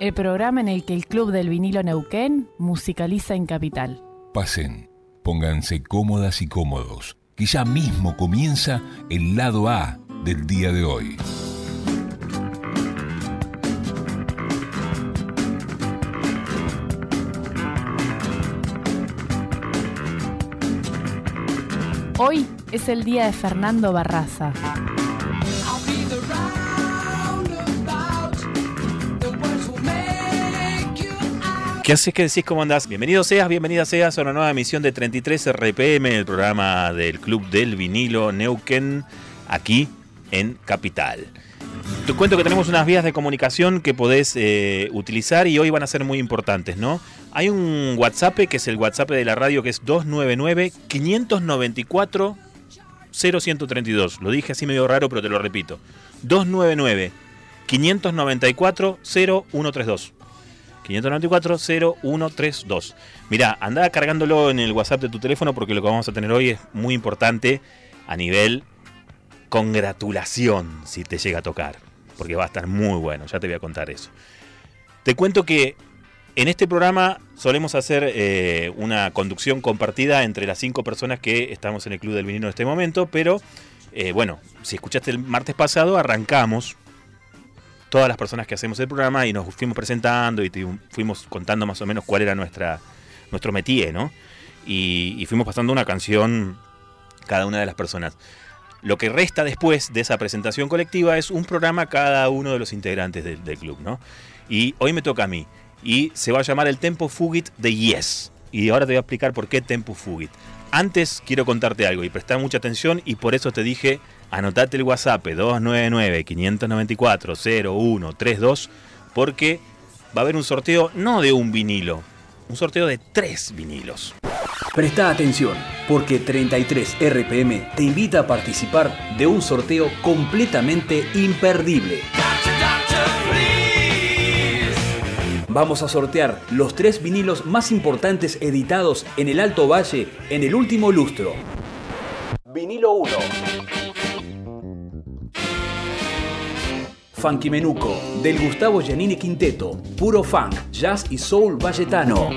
El programa en el que el Club del Vinilo Neuquén musicaliza en Capital. Pasen, pónganse cómodas y cómodos, que ya mismo comienza el lado A del día de hoy. Hoy es el día de Fernando Barraza. ¿Qué haces? ¿Qué decís? ¿Cómo andás? Bienvenido seas, bienvenida seas a una nueva emisión de 33 RPM, el programa del Club del Vinilo Neuquén, aquí en Capital. Te cuento que tenemos unas vías de comunicación que podés eh, utilizar y hoy van a ser muy importantes, ¿no? Hay un WhatsApp que es el WhatsApp de la radio que es 299-594. 0132. Lo dije así medio raro, pero te lo repito. 299 594 0132. 594-0132. Mirá, anda cargándolo en el WhatsApp de tu teléfono porque lo que vamos a tener hoy es muy importante a nivel congratulación si te llega a tocar. Porque va a estar muy bueno, ya te voy a contar eso. Te cuento que en este programa solemos hacer eh, una conducción compartida entre las cinco personas que estamos en el Club del Vinilo en este momento, pero eh, bueno, si escuchaste el martes pasado, arrancamos todas las personas que hacemos el programa y nos fuimos presentando y fuimos contando más o menos cuál era nuestra, nuestro métier, ¿no? Y, fuimos pasando una canción cada una de las personas. Lo que resta después de esa presentación colectiva es un programa cada uno de los integrantes del, del club, ¿no? Y hoy me toca a mí. Y se va a llamar el Tempo Fugit de Yes. Y ahora te voy a explicar por qué Tempo Fugit. Antes quiero contarte algo y prestar mucha atención y por eso te dije anotate el WhatsApp 299-594-0132 porque va a haber un sorteo no de un vinilo, un sorteo de tres vinilos. Presta atención, porque 33 RPM te invita a participar de un sorteo completamente imperdible. Vamos a sortear los tres vinilos más importantes editados en el Alto Valle en el último lustro. Vinilo 1. Funky Menuco, del Gustavo Giannini Quinteto, puro funk, jazz y soul valletano.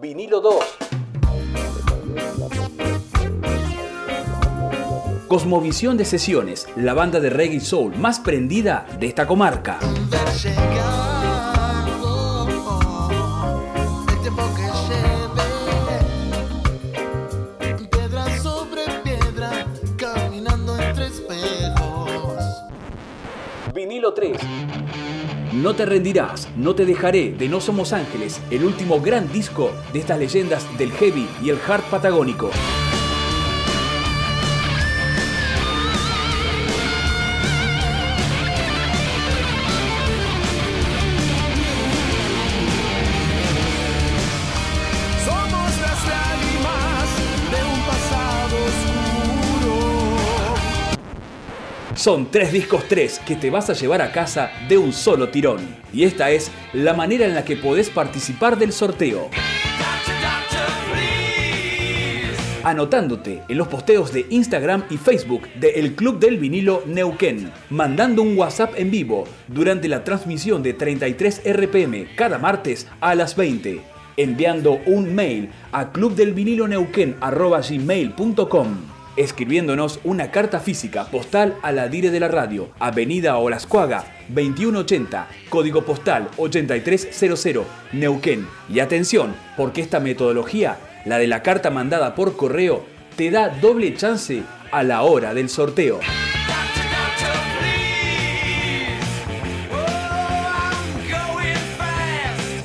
Vinilo 2. Cosmovisión de Sesiones, la banda de reggae soul más prendida de esta comarca. Vinilo 3. No te rendirás, no te dejaré de No Somos Ángeles, el último gran disco de estas leyendas del heavy y el hard patagónico. Son tres discos tres que te vas a llevar a casa de un solo tirón. Y esta es la manera en la que podés participar del sorteo. Anotándote en los posteos de Instagram y Facebook de El Club del Vinilo Neuquén, mandando un WhatsApp en vivo durante la transmisión de 33 RPM cada martes a las 20, enviando un mail a clubdelviniloneuquén.com escribiéndonos una carta física postal a la Dire de la Radio, Avenida Olascuaga 2180, código postal 8300, Neuquén. Y atención, porque esta metodología, la de la carta mandada por correo, te da doble chance a la hora del sorteo.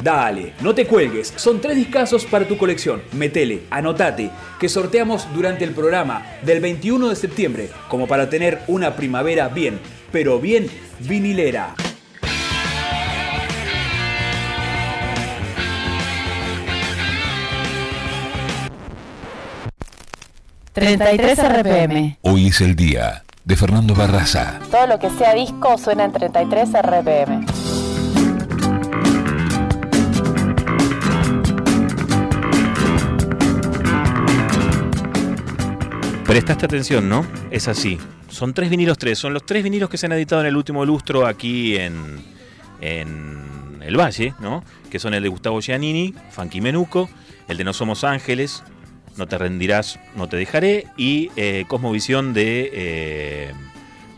Dale, no te cuelgues, son tres discazos para tu colección. Metele, anotate, que sorteamos durante el programa del 21 de septiembre, como para tener una primavera bien, pero bien vinilera. 33 RPM. Hoy es el día de Fernando Barraza. Todo lo que sea disco suena en 33 RPM. Prestaste atención, ¿no? Es así. Son tres vinilos tres. Son los tres vinilos que se han editado en el último lustro aquí en, en el Valle, ¿no? Que son el de Gustavo Giannini, Funky Menuco, el de No Somos Ángeles, no te rendirás, no te dejaré. Y eh, Cosmovisión de eh,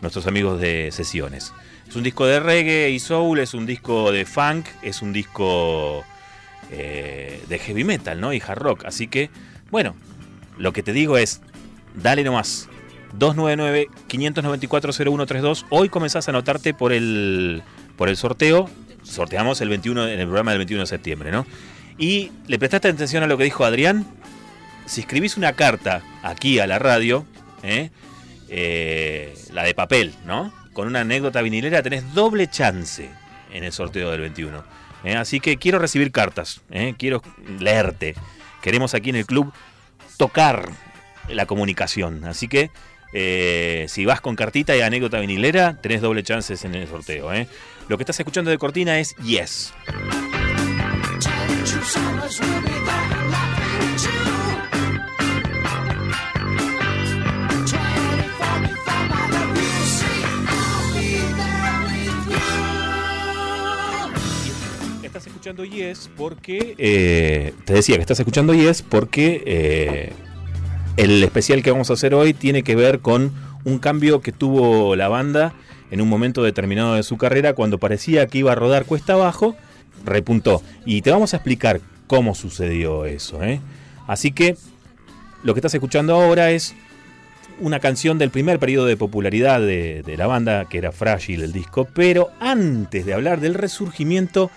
nuestros amigos de Sesiones. Es un disco de reggae y soul, es un disco de funk, es un disco eh, de heavy metal, ¿no? Y hard rock. Así que, bueno, lo que te digo es, dale nomás. 299-594-0132. Hoy comenzás a anotarte por el, por el sorteo. Sorteamos el 21, en el programa del 21 de septiembre, ¿no? Y le prestaste atención a lo que dijo Adrián si escribís una carta aquí a la radio, ¿eh? Eh, la de papel, ¿no? Con una anécdota vinilera tenés doble chance en el sorteo del 21. ¿eh? Así que quiero recibir cartas, quiero leerte. Queremos aquí en el club tocar la comunicación. Así que si vas con cartita y anécdota vinilera, tenés doble chances en el sorteo. Lo que estás escuchando de cortina es Yes. escuchando Yes porque. Eh, te decía que estás escuchando Yes porque eh, el especial que vamos a hacer hoy tiene que ver con un cambio que tuvo la banda en un momento determinado de su carrera cuando parecía que iba a rodar cuesta abajo, repuntó. Y te vamos a explicar cómo sucedió eso. ¿eh? Así que lo que estás escuchando ahora es una canción del primer periodo de popularidad de, de, la banda, que era Frágil el disco, pero antes de hablar del resurgimiento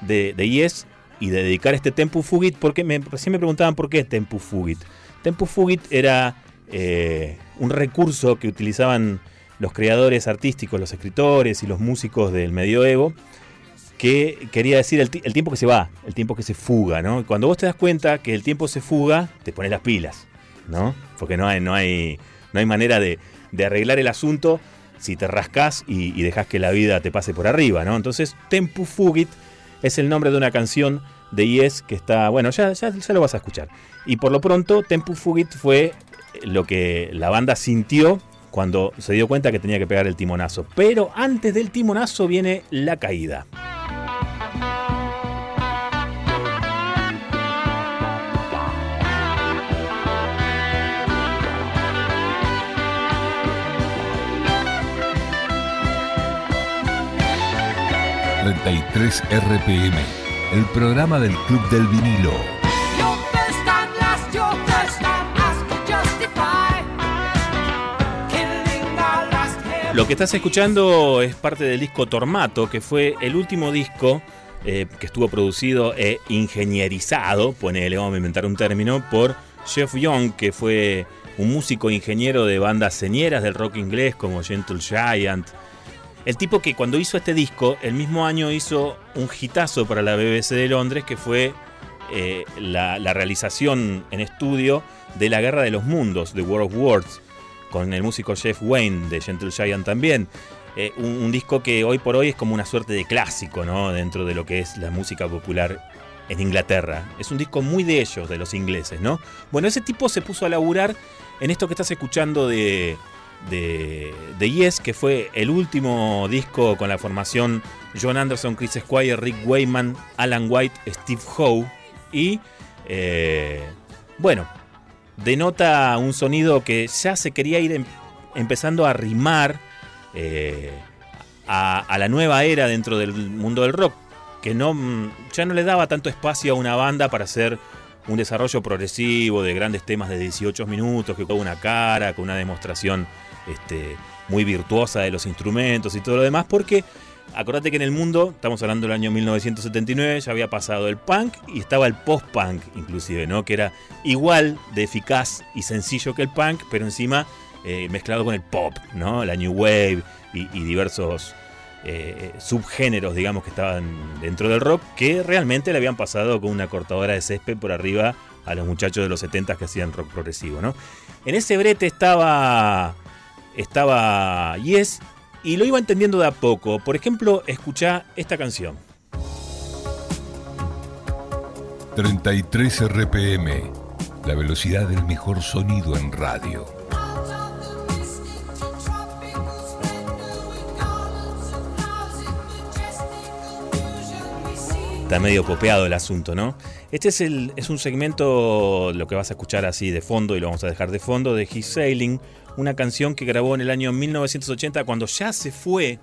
de, Yes y de dedicar este Tempu Fugit, porque me, me preguntaban por qué Tempu Fugit. Tempu Fugit era eh, un recurso que utilizaban los creadores artísticos, los escritores y los músicos del medioevo, que quería decir el, tiempo que se va, el tiempo que se fuga, ¿no? Cuando vos te das cuenta que el tiempo se fuga, te pones las pilas, ¿no? Porque no hay, no hay, no hay manera de, arreglar el asunto si te rascas y, y dejas que la vida te pase por arriba, ¿no? Entonces, Tempu Fugit es el nombre de una canción de Yes que está, bueno, ya, ya, lo vas a escuchar. Y por lo pronto, Tempu Fugit fue lo que la banda sintió cuando se dio cuenta que tenía que pegar el timonazo. Pero antes del timonazo viene la caída. 33 RPM, el programa del Club del Vinilo. Lo que estás escuchando es parte del disco Tormato, que fue el último disco eh, que estuvo producido e ingenierizado, ponele, vamos a inventar un término, por Jeff Young, que fue un músico ingeniero de bandas señeras del rock inglés como Gentle Giant, el tipo que cuando hizo este disco, el mismo año hizo un hitazo para la BBC de Londres, que fue eh, la, realización en estudio de La Guerra de los Mundos, de World of Words, con el músico Jeff Wayne de Gentle Giant también. Eh, un, disco que hoy por hoy es como una suerte de clásico, ¿no? Dentro de lo que es la música popular en Inglaterra. Es un disco muy de ellos, de los ingleses, ¿no? Bueno, ese tipo se puso a laburar en esto que estás escuchando de de, Yes, que fue el último disco con la formación John Anderson, Chris Squire, Rick Wayman, Alan White, Steve Howe. Y eh, bueno, denota un sonido que ya se quería ir em, empezando a rimar eh, a, la nueva era dentro del mundo del rock, que no, ya no le daba tanto espacio a una banda para hacer un desarrollo progresivo de grandes temas de 18 minutos, que con una cara, con una demostración este, muy virtuosa de los instrumentos y todo lo demás, porque acordate que en el mundo, estamos hablando del año 1979, ya había pasado el punk y estaba el post-punk inclusive, ¿no? Que era igual de eficaz y sencillo que el punk, pero encima eh, mezclado con el pop, ¿no? La new wave y, diversos eh, subgéneros, digamos, que estaban dentro del rock, que realmente le habían pasado con una cortadora de césped por arriba a los muchachos de los 70 que hacían rock progresivo, ¿no? En ese brete estaba estaba Yes y lo iba entendiendo de a poco. Por ejemplo, escucha esta canción. 33 RPM, la velocidad del mejor sonido en radio. Está medio popeado el asunto, ¿no? Este es, el, es un segmento, lo que vas a escuchar así de fondo, y lo vamos a dejar de fondo, de He's Sailing, una canción que grabó en el año 1980 cuando ya se fue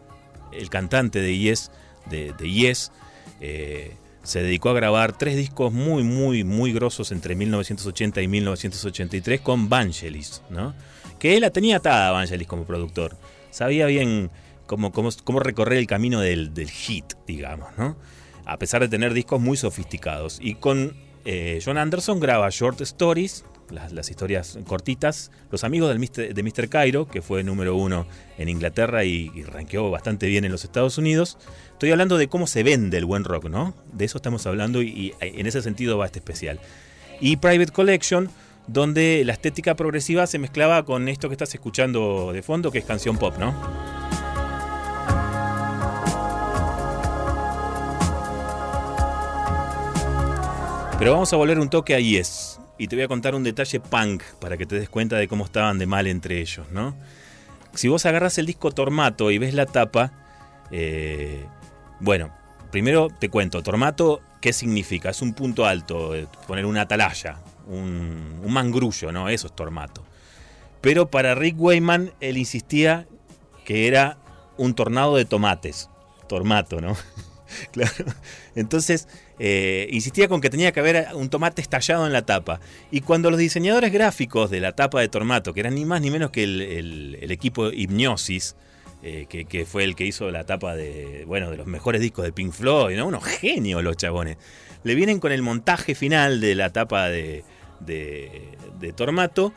el cantante de Yes, de, Yes. Eh, se dedicó a grabar tres discos muy, muy, muy grosos entre 1980 y 1983 con Vangelis, ¿no? Que él la tenía atada a Vangelis como productor. Sabía bien cómo, cómo, cómo recorrer el camino del, del, hit, digamos, ¿no? A pesar de tener discos muy sofisticados. Y con eh, John Anderson graba Short Stories, las, historias cortitas. Los amigos del de Mr. Cairo, que fue número uno en Inglaterra y, y ranqueó bastante bien en los Estados Unidos. Estoy hablando de cómo se vende el buen rock, ¿no? De eso estamos hablando y, en ese sentido va este especial. Y Private Collection, donde la estética progresiva se mezclaba con esto que estás escuchando de fondo, que es canción pop, ¿no? Pero vamos a volver un toque a Yes y te voy a contar un detalle punk para que te des cuenta de cómo estaban de mal entre ellos, ¿no? Si vos agarras el disco Tormato y ves la tapa, eh, bueno, primero te cuento, Tormato, ¿qué significa? Es un punto alto, eh, poner una atalaya, un, un mangrullo, ¿no? Eso es Tormato. Pero para Rick Wayman, él insistía que era un tornado de tomates, Tormato, ¿no? claro. Entonces, eh, insistía con que tenía que haber un tomate estallado en la tapa. Y cuando los diseñadores gráficos de la tapa de Tormato, que eran ni más ni menos que el, equipo Hipnosis, eh, que, fue el que hizo la tapa de, bueno, de los mejores discos de Pink Floyd, ¿no? unos genios los chabones, le vienen con el montaje final de la tapa de, de, Tormato.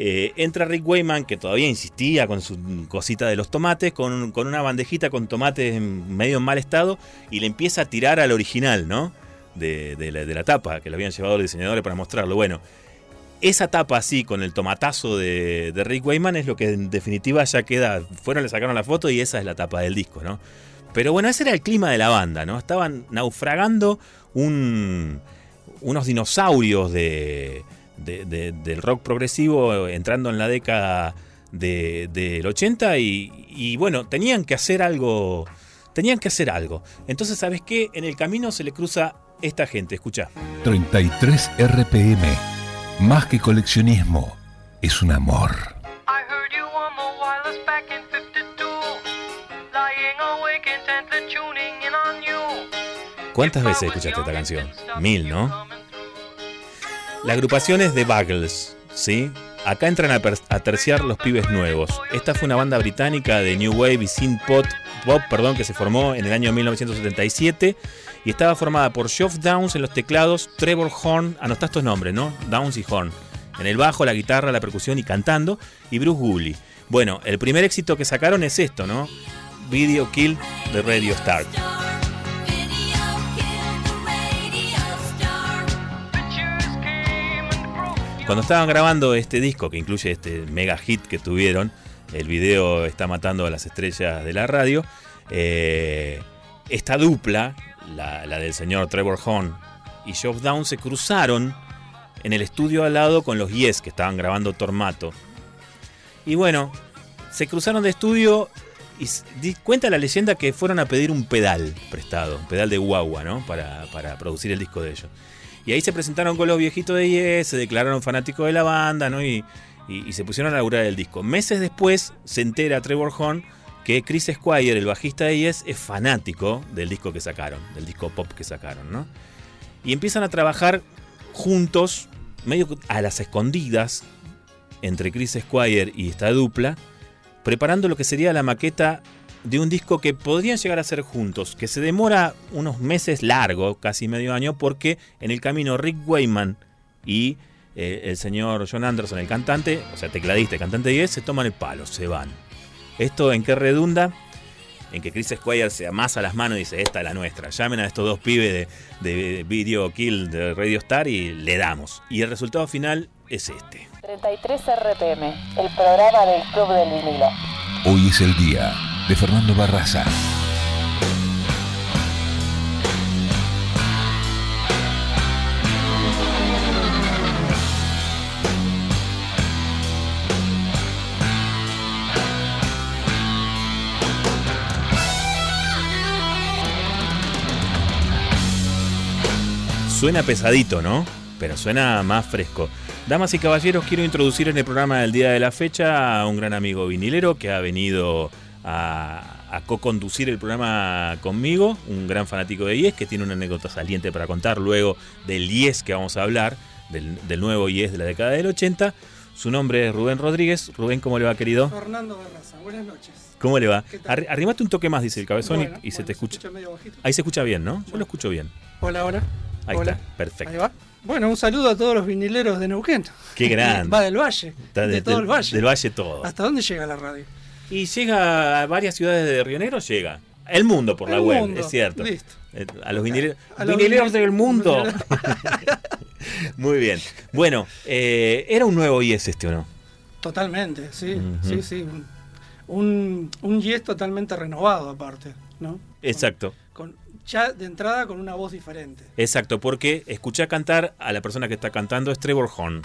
Eh, entra Rick Wayman, que todavía insistía con su cosita de los tomates, con, con, una bandejita con tomates medio en mal estado, y le empieza a tirar al original, ¿no? de, la, tapa, que lo habían llevado los diseñadores para mostrarlo. Bueno, esa tapa así, con el tomatazo de, Rick Wayman, es lo que en definitiva ya queda. Fueron, le sacaron la foto y esa es la tapa del disco, ¿no? Pero bueno, ese era el clima de la banda, ¿no? Estaban naufragando un, unos dinosaurios de, del rock progresivo entrando en la década del 80 y, y, bueno, tenían que hacer algo. Tenían que hacer algo. Entonces, ¿sabes qué? En el camino se le cruza esta gente. Escucha. 33 RPM. Más que coleccionismo, es un amor. ¿Cuántas veces escuchaste esta canción? Mil, ¿no? La agrupación es The Buggles, ¿sí? Acá entran a, terciar los pibes nuevos. Esta fue una banda británica de New Wave y Synth Pop, perdón, que se formó en el año 1977 y estaba formada por Geoff Downs en los teclados, Trevor Horn, anotá estos nombres, ¿no? Downs y Horn. En el bajo, la guitarra, la percusión y cantando, y Bruce Woolley. Bueno, el primer éxito que sacaron es esto, ¿no? Video Kill de Radio Star. Cuando estaban grabando este disco, que incluye este mega hit que tuvieron, el video está matando a las estrellas de la radio, eh, esta dupla, la, del señor Trevor Horn y Geoff Down se cruzaron en el estudio al lado con los Yes que estaban grabando Tormato. Y bueno, se cruzaron de estudio y cuenta la leyenda que fueron a pedir un pedal prestado, un pedal de guagua, ¿no? Para, producir el disco de ellos. Y ahí se presentaron con los viejitos de Yes, se declararon fanáticos de la banda, ¿no? Y, y, se pusieron a laburar el disco. Meses después se entera Trevor Horn que Chris Squire, el bajista de Yes, es fanático del disco que sacaron, del disco pop que sacaron, ¿no? Y empiezan a trabajar juntos, medio a las escondidas, entre Chris Squire y esta dupla, preparando lo que sería la maqueta de un disco que podrían llegar a ser juntos, que se demora unos meses largo, casi medio año, porque en el camino Rick Wayman y eh, el señor John Anderson, el cantante, o sea, tecladista, el cantante 10, se toman el palo, se van. ¿Esto en qué redunda? En que Chris Squire se amasa las manos y dice, esta es la nuestra. Llamen a estos dos pibes de, de Video Kill de Radio Star y le damos. Y el resultado final es este. 33 RPM, el programa del Club del Vinilo. Hoy es el día de Fernando Barraza. Suena pesadito, ¿no? Pero suena más fresco. Damas y caballeros, quiero introducir en el programa del día de la fecha a un gran amigo vinilero que ha venido a, a co-conducir el programa conmigo, un gran fanático de IES que tiene una anécdota saliente para contar luego del IES que vamos a hablar, del, del nuevo IES de la década del 80. Su nombre es Rubén Rodríguez. Rubén, ¿cómo le va, querido? Fernando Barraza, buenas noches. ¿Cómo le va? Arrimate un toque más, dice el cabezón, y- Bueno, se te escucha. Ahí se escucha bien, ¿no? Yo lo escucho bien. Hola, hola. Ahí Hola. está, perfecto. Ahí va. Bueno, un saludo a todos los vinileros de Neuquén. Qué grande. Va del valle. Está de, de- todo el valle. Del valle todo. ¿Hasta dónde llega la radio? Y llega a varias ciudades de Río Negro, llega. El mundo por la web, es cierto. Listo. Eh, A los vinileros, A los vinileros vinil- del mundo. Muy bien. Bueno, eh, ¿era un nuevo IES este o no? Totalmente, sí, sí, sí. Un, un, un yes totalmente renovado aparte, ¿no? Exacto. Con, ya de entrada con una voz diferente. Exacto, porque escuché cantar a la persona que está cantando es Trevor Horn.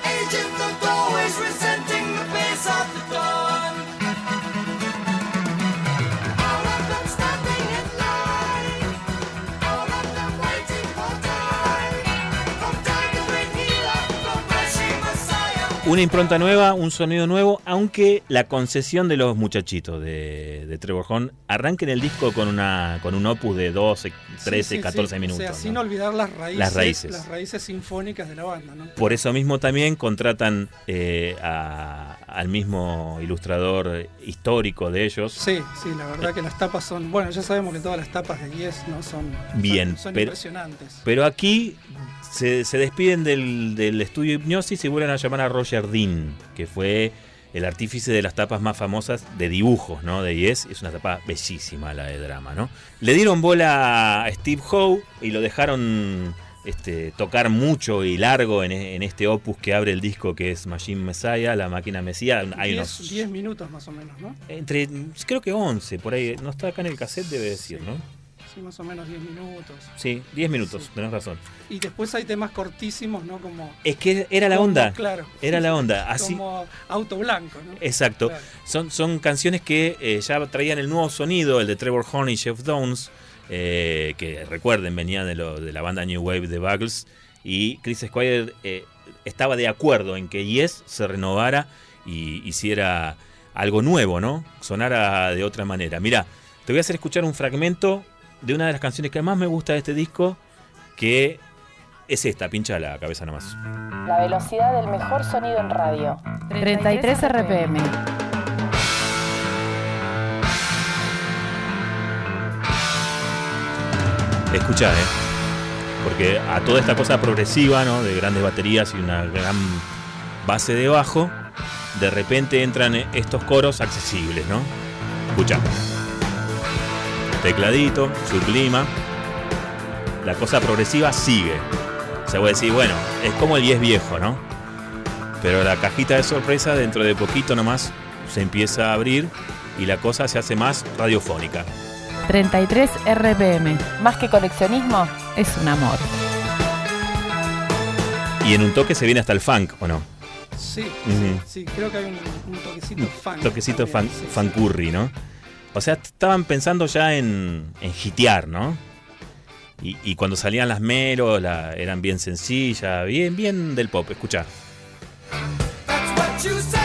Una impronta nueva, un sonido nuevo, aunque la concesión de los muchachitos de, de Trevor Horn arranca en el disco con una con un opus de 12, 13, Sí, sí, 14 sí. minutos. O sea, sin ¿no? olvidar las raíces, Las raíces. las raíces sinfónicas de la banda, ¿no? Por eso mismo también contratan eh, a- al mismo ilustrador histórico de ellos. Sí, sí, la verdad que las tapas son. Bueno, ya sabemos que todas las tapas de Yes no son. Bien, son, son pero- impresionantes. Pero aquí se, se despiden del, del estudio Hipnosis y vuelven a llamar a Roger Dean, que fue el artífice de las tapas más famosas de dibujos, ¿no? De Yes. Es una tapa bellísima la de drama, ¿no? Le dieron bola a Steve Howe y lo dejaron este, tocar mucho y largo en, en este opus que abre el disco que es Machine Messiah, la máquina Mesías. Hay 10 unos 10 minutos más o menos, ¿no? entre, creo que 11, por ahí. No está acá en el cassette, debe decir, ¿no? Sí, más o menos 10 minutos. Sí, 10 minutos, Sí. tenés razón. Y después hay temas cortísimos, ¿no? Como. Es que era la como- onda. Claro. Era la onda. Así, Como auto blanco, ¿no? exacto. Claro. Son, son canciones que eh, ya traían el nuevo sonido, el de Trevor Horn y Jeff Downs, eh, que recuerden, venían de, lo- de la banda New Wave de Buggles. Y Chris Squire eh, estaba de acuerdo en que Yes se renovara y hiciera algo nuevo, ¿no? Sonara de otra manera. Mira, te voy a hacer escuchar un fragmento de una de las canciones que más me gusta de este disco, que es esta, pincha la cabeza nomás. La velocidad del mejor sonido en radio. 33 RPM. Escuchá, ¿eh? Porque a toda esta cosa progresiva, ¿no? De grandes baterías y una gran base de bajo, de repente entran estos coros accesibles, ¿no? Escucha. Tecladito, sublima. La cosa progresiva sigue. Se puede decir, bueno, es como el 10 viejo, ¿no? Pero la cajita de sorpresa dentro de poquito nomás se empieza a abrir y la cosa se hace más radiofónica. 33 RPM. Más que coleccionismo, es un amor. Y en un toque se viene hasta el funk, ¿o no? Sí, sí, creo que hay un, un toquecito fan. toquecito fan, fancurri, ¿no? O sea, estaban pensando ya en, en hitear, ¿no? Y, cuando salían las meros, la- eran bien sencillas, bien, bien del pop. Escucha. That's what you.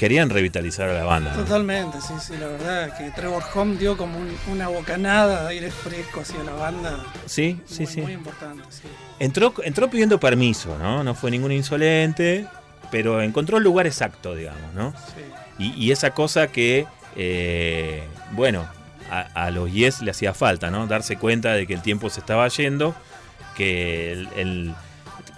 Querían revitalizar a la banda. ¿no? Totalmente, sí, sí, la verdad que Trevor Home dio como un- una bocanada de aire fresco hacia la banda. Sí, sí, muy, sí. Muy importante, sí. Entró, entró pidiendo permiso, ¿no? No fue ningún insolente, pero encontró el lugar exacto, digamos, ¿no? sí. Y, y esa cosa que, eh, bueno, a, a los Yes le hacía falta, ¿no? Darse cuenta de que el tiempo se estaba yendo, que el, el-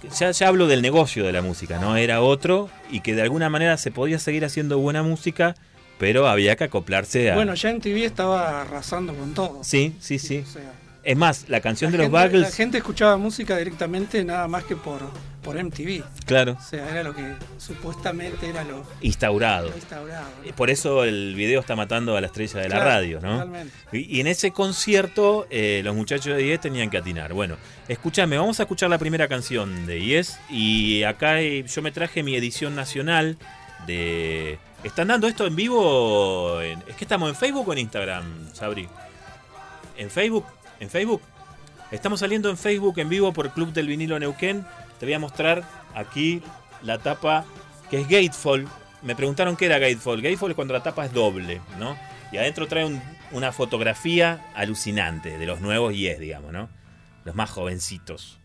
ya, ya hablo del negocio de la música, ¿no? Era otro y que de alguna manera se podía seguir haciendo buena música, pero había que acoplarse a... Bueno, ya en TV estaba arrasando con todo. sí, sí, sí. O sea, Es más, la canción la de los gente- La Buggles, gente escuchaba música directamente nada más que por, por MTV. claro, O sea, era lo que supuestamente era lo, instaurado. lo instaurado. ¿no? Por eso el video está matando a la estrella de la radio, ¿no? Totalmente. Y, y en ese concierto eh, los muchachos de Yes tenían que atinar. Bueno, escúchame, vamos a escuchar la primera canción de Yes y acá eh, yo me traje mi edición nacional de... ¿Están dando esto en vivo? ¿Es que estamos en Facebook o en Instagram, Sabri? ¿En Facebook? ¿En Facebook? Estamos saliendo en Facebook en vivo por Club del Vinilo Neuquén. Te voy a mostrar aquí la tapa que es Gatefall. Me preguntaron qué era Gatefall. Gatefall es cuando la tapa es doble, ¿no? Y adentro trae un- una fotografía alucinante de los nuevos Yes, digamos, ¿no? Los más jovencitos.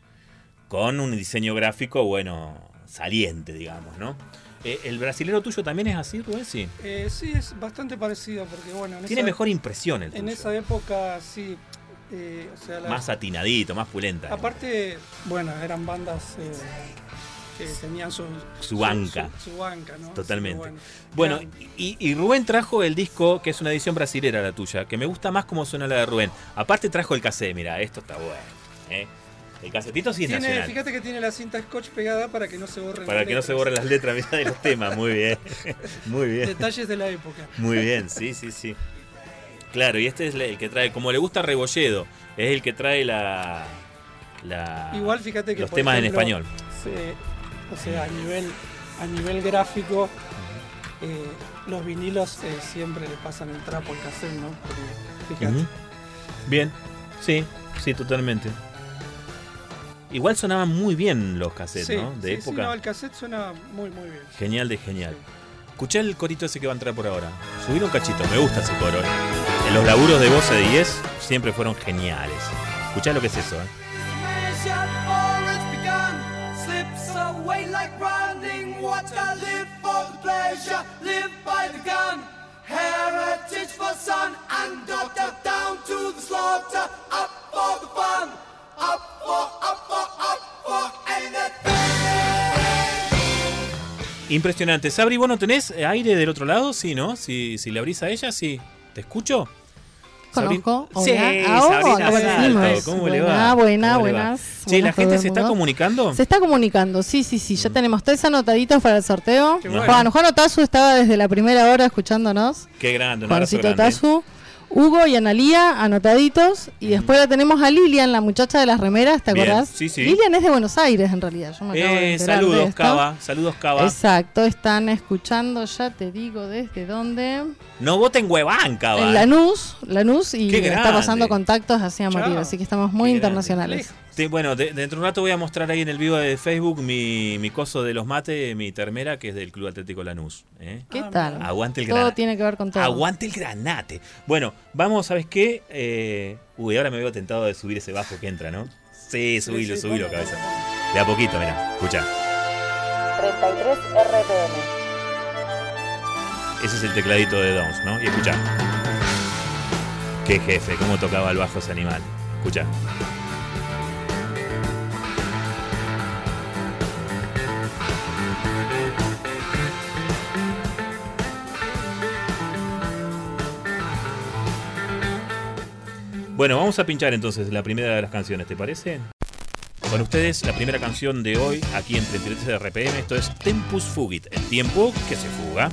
Con un diseño gráfico, bueno, saliente, digamos, ¿no? Eh, ¿El brasilero tuyo también es así, Rubén? Sí. Eh, sí, es bastante parecido porque, bueno, en, Tiene esa, mejor impresión el en tuyo. esa época sí. Eh, o sea, la- Más atinadito, más pulenta. Aparte, bueno, eran bandas eh, que tenían su, Su banca. Su, su banca, ¿no? Totalmente. Bueno, y, y Rubén trajo el disco, que es una edición brasilera la tuya, que me gusta más como suena la de Rubén. Aparte trajo el cassette, mira, esto está bueno. ¿eh? El casetito sí es tiene, nacional. fíjate que tiene la cinta scotch pegada para que no se borren Para las que no se borren las letras de los temas, muy bien. Muy bien. Detalles de la época. Muy bien, sí, sí, sí. Claro, y este es el que trae, como le gusta Rebolledo, es el que trae la. la Igual fíjate que los por temas ejemplo, en español. se- o sea, a nivel, a nivel gráfico, eh, los vinilos eh, siempre le pasan el trapo al cassette, ¿no? Porque, fíjate. Ujú. Bien, sí, sí, totalmente. Igual sonaban muy bien los cassettes, Sí, ¿no? De sí, sí, época. no, el cassette suena muy, muy bien. Genial de genial. Escuché el corito ese que va a entrar por ahora. Subir un cachito, me gusta ese coro. eh. En los laburos de voz de 10 siempre fueron geniales. Escuchá lo que es eso, ¿eh? Heritage for son and daughter, down to the slaughter. Up for the fun, up for, Impresionante. Sabri, ¿vos no tenés aire del otro lado? Sí, ¿no? Si, si le abrís a ella, sí. ¿Te escucho? Conozco. Sí, Hola. Ah, Sabrina Salto. ¿Cómo le Buena, va? buena, ¿Cómo le va? buenas. Sí, ¿la Buenas gente se está comunicando? Se está comunicando, sí, sí, sí. Ya tenemos tres anotaditos para el sorteo. Qué bueno. Juan, Juan Otazu estaba desde la primera hora escuchándonos. Qué grande, un Juancito grande. Hugo y Analía anotaditos. Y después la tenemos a Lilian, la muchacha de las remeras, ¿te Bien, acordás? sí, sí. Lilian es de Buenos Aires, en realidad. Yo me acabo de Eh, de saludos, esto. Cava. Saludos, Cava. Exacto, están escuchando, ya te digo desde dónde. No voten hueván, Cava. En Lanús, Lanús y está grande. pasando contactos hacia Chao. así que estamos muy Qué internacionales. Lejos. Bueno, de- dentro de un rato voy a mostrar ahí en el vivo de Facebook mi, mi coso de los mates, mi termera, que es del Club Atlético Lanús. ¿eh? ¿Qué tal? Aguante el Todo granate. tiene que ver con todo. Aguante el granate. Bueno, vamos, ¿sabes qué? Eh, uy, ahora me veo tentado de subir ese bajo que entra, ¿no? Sí, subilo, sí, subilo, cabeza. De a poquito, mira, escucha. 33 RPM. Ese es el tecladito de Downs, ¿no? Y escucha. Qué jefe, cómo tocaba el bajo ese animal. Escucha. Bueno, vamos a pinchar entonces la primera de las canciones, ¿te parece? Con ustedes, la primera canción de hoy, aquí en 33 RPM, esto es Tempus Fugit, el tiempo que se fuga.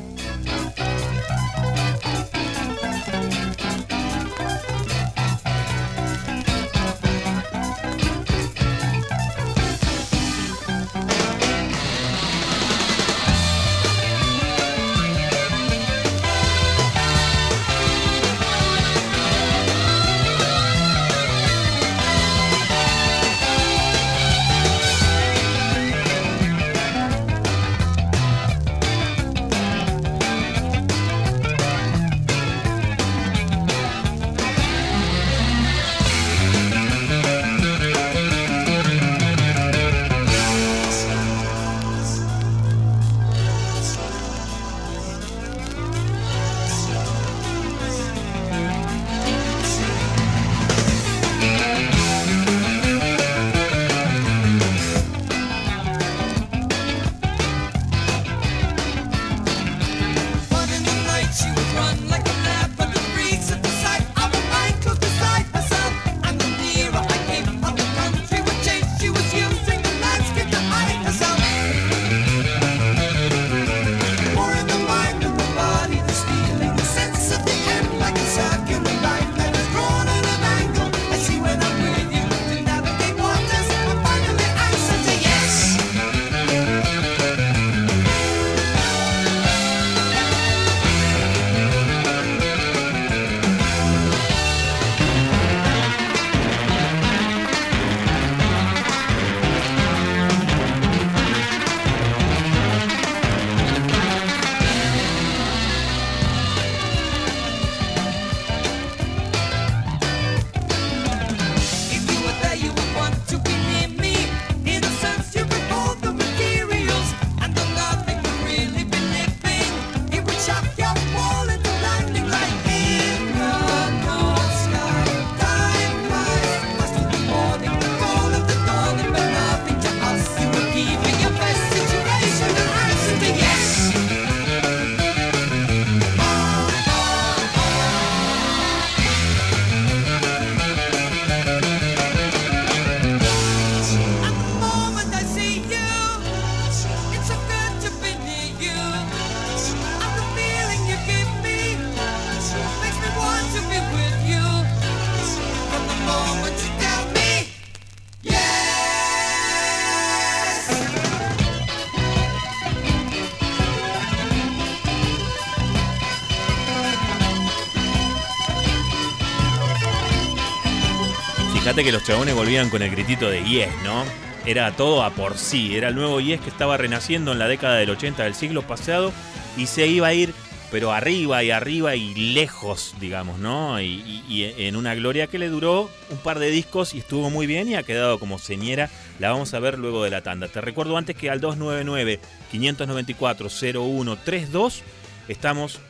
Que los chabones volvían con el gritito de Yes, ¿no? Era todo a por sí, era el nuevo Yes que estaba renaciendo en la década del 80 del siglo pasado y se iba a ir, pero arriba y arriba y lejos, digamos, ¿no? Y, y- en una gloria que le duró un par de discos y estuvo muy bien y ha quedado como señera. La vamos a ver luego de la tanda. Te recuerdo antes que al 299-594-0132 estamos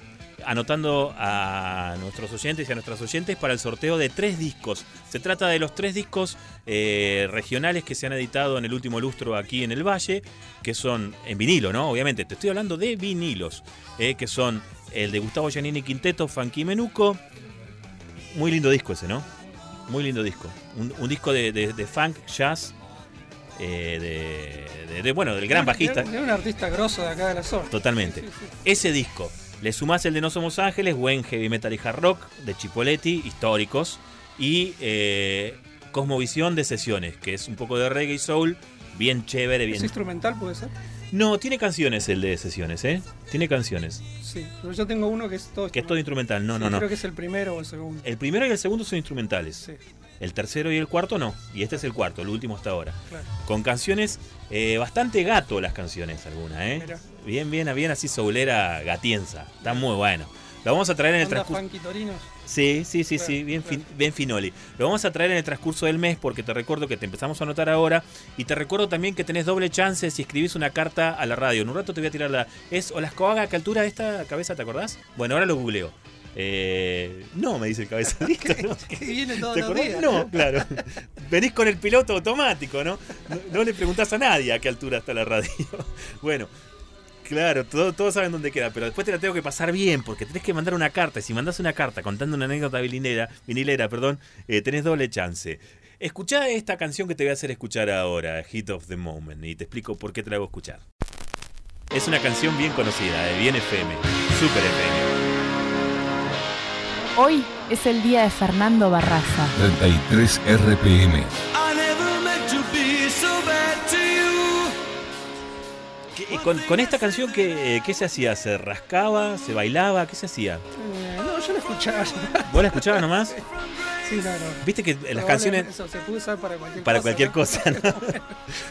anotando a nuestros oyentes y a nuestras oyentes para el sorteo de tres discos. Se trata de los tres discos eh, regionales que se han editado en el último lustro aquí en el Valle, que son en vinilo, ¿no? Obviamente, te estoy hablando de vinilos, eh, que son el de Gustavo Giannini Quinteto, Funky Menuco. Muy lindo disco ese, ¿no? Muy lindo disco. Un, un disco de, de- de funk, jazz, eh, de, de- de- bueno, del gran bajista. De un artista grosso de acá de la zona. Totalmente. Sí, sí, Ese disco. Le sumás el de No Somos Ángeles, buen heavy metal y hard rock de Chipoletti, históricos. Y eh, Cosmovisión de Sesiones, que es un poco de reggae y soul, bien chévere, ¿Es bien. instrumental puede ser? No, tiene canciones el de Sesiones, ¿eh? Tiene canciones. Sí, pero yo tengo uno que es todo Que es todo instrumental. No, Sí, no, no. Creo que es el primero o el segundo. El primero y el segundo son instrumentales. Sí, El tercero y el cuarto no. Y este es el cuarto, el último hasta ahora. claro. Con canciones, eh, bastante gato las canciones algunas, ¿eh? Mirá. Bien, bien, bien así soulera gatienza. Está muy bueno. Lo vamos a traer en el transcurso. Sí, sí, sí, Claro, sí, bien, claro. fin- bien finoli. Lo vamos a traer en el transcurso del mes porque te recuerdo que te empezamos a anotar ahora y te recuerdo también que tenés doble chance si escribís una carta a la radio. En un rato te voy a tirar la... ¿Es Olascoaga a qué altura de esta cabeza, te acordás? Bueno, ahora lo googleo. Eh, no, me dice el cabeza. Listo, ¿no? Que viene todos ¿Te los días. No, claro. Venís con el piloto automático, ¿no? No, no le preguntás a nadie a qué altura está la radio. Bueno, claro, todo- todos saben dónde queda, pero después te la tengo que pasar bien, porque tenés que mandar una carta. Y si mandás una carta contando una anécdota vinilera, vinilera perdón, eh, tenés doble chance. Escuchá esta canción que te voy a hacer escuchar ahora, Hit of the Moment, y te explico por qué te la hago escuchar. Es una canción bien conocida, de Bien FM, Super FM. Hoy es el día de Fernando Barraza. 33 RPM. ¿Qué- con, con esta canción, ¿qué, ¿qué se hacía? ¿Se rascaba? ¿Se bailaba? ¿Qué se hacía? Eh, no, yo lo escuchaba. ¿Vos la escuchabas nomás? sí, no, no. Viste que las canciones... Eso se puede usar para cualquier Para cosa. cualquier ¿no? cosa, ¿no?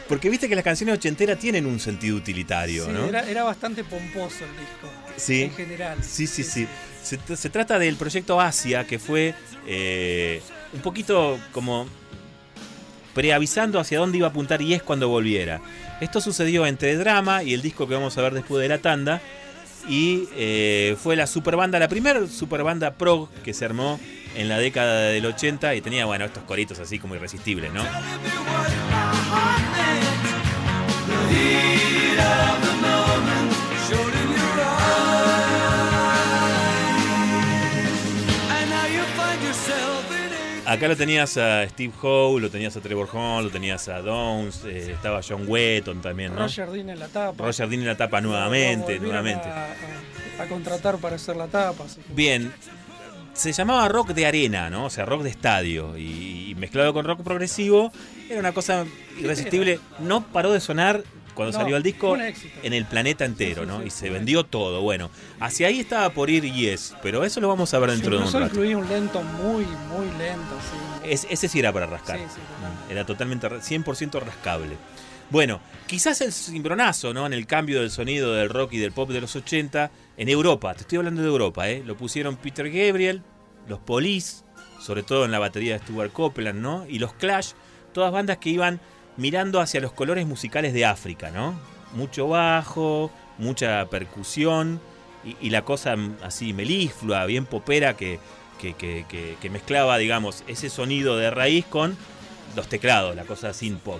Porque viste que las canciones ochenteras tienen un sentido utilitario, Sí, ¿no? era, era bastante pomposo el disco. Sí. En general. Sí, sí, sí. Se trata del proyecto Asia, que fue eh, un poquito como preavisando hacia dónde iba a apuntar y es cuando volviera. Esto sucedió entre Drama y el disco que vamos a ver después de la tanda. Y eh, fue la superbanda, la primera superbanda prog que se armó en la década del 80 y tenía, bueno, estos coritos así como irresistibles, ¿no? Acá lo tenías a Steve Howe, lo tenías a Trevor Horn, lo tenías a Downs, eh, estaba John Wetton también, ¿no? Roger Dean en la tapa. Roger Dean en la tapa nuevamente, nuevamente. A, a- a contratar para hacer la tapa. así que- Bien, se llamaba rock de arena, ¿no? O sea, rock de estadio. Y, y mezclado con rock progresivo, era una cosa irresistible. No paró de sonar cuando No, salió el disco en el planeta entero, Sí, sí, ¿no? y se vendió todo. Bueno, hacia ahí estaba por ir Yes, pero eso lo vamos a ver dentro de un rato. incluía un lento muy, muy lento. Sí. Es- ese sí era para rascar. Mm, Era totalmente ra- 100% rascable. Bueno, quizás el cimbronazo, ¿no? En el cambio del sonido del rock y del pop de los 80 en Europa. Te estoy hablando de Europa, ¿eh? Lo pusieron Peter Gabriel, los Police, sobre todo en la batería de Stuart Copeland, ¿no? Y los Clash, todas bandas que iban mirando hacia los colores musicales de África, ¿no? Mucho bajo, mucha percusión y, y la cosa así meliflua, bien popera que, que, que- que- mezclaba, digamos, ese sonido de raíz con los teclados, la cosa sin pop,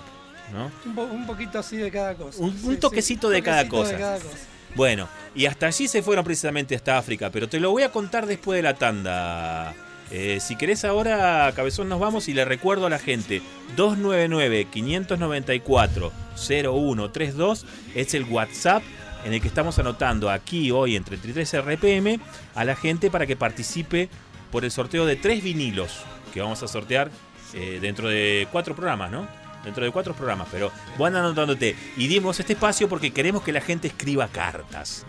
¿no? Un, po- un poquito así de cada cosa. Un- un toquecito de cada toquecito cosa. de cada cosa. Bueno, y hasta allí se fueron precisamente hasta África, pero te lo voy a contar después de la tanda. Eh, si querés ahora, Cabezón, nos vamos y le recuerdo a la gente, 299-594-0132 es el WhatsApp en el que estamos anotando aquí hoy entre 33 RPM a la gente para que participe por el sorteo de tres vinilos que vamos a sortear eh, dentro de cuatro programas, ¿no? Dentro de cuatro programas, pero van anotándote. Y dimos este espacio porque queremos que la gente escriba cartas.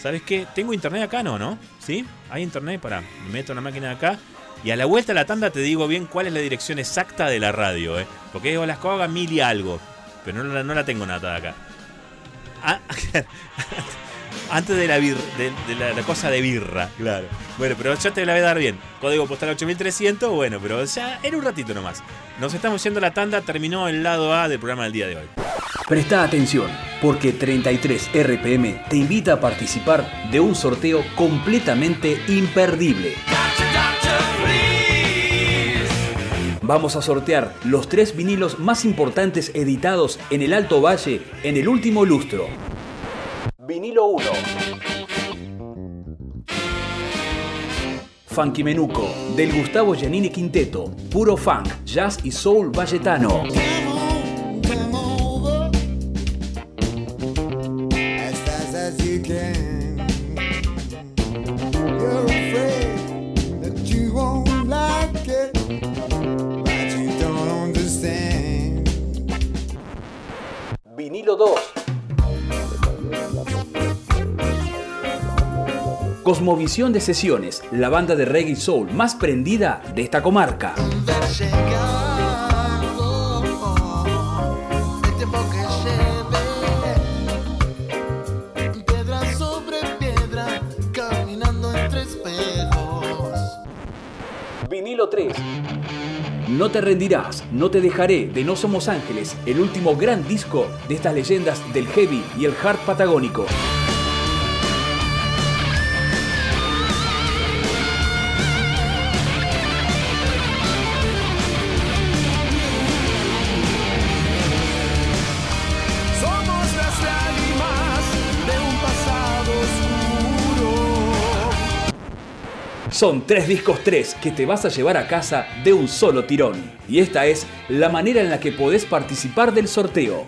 ¿Sabes qué? Tengo internet acá, ¿no? ¿No? ¿Sí? Hay internet para. Me meto la máquina de acá Y a la vuelta a la tanda te digo bien cuál es la dirección exacta de la radio, ¿eh? Porque digo las cosas mil y algo. Pero no, la- no la tengo nada acá. Ah, antes de la, bir- de, de la, la cosa de birra, claro. Bueno, pero yo te la voy a dar bien. Código postal 8300, bueno, pero ya era un ratito nomás. Nos estamos yendo a la tanda, terminó el lado A del programa del día de hoy. Presta atención, porque 33 RPM te invita a participar de un sorteo completamente imperdible. Vamos a sortear los tres vinilos más importantes editados en el Alto Valle en el último lustro. Vinilo 1. Funky Menuco, del Gustavo Giannini Quinteto, puro funk, jazz y soul valletano. Cosmovisión de Sesiones, la banda de reggae soul más prendida de esta comarca. Vinilo 3. No te rendirás, no te dejaré de No Somos Ángeles, el último gran disco de estas leyendas del heavy y el hard patagónico. Son tres discos tres que te vas a llevar a casa de un solo tirón. Y esta es la manera en la que podés participar del sorteo.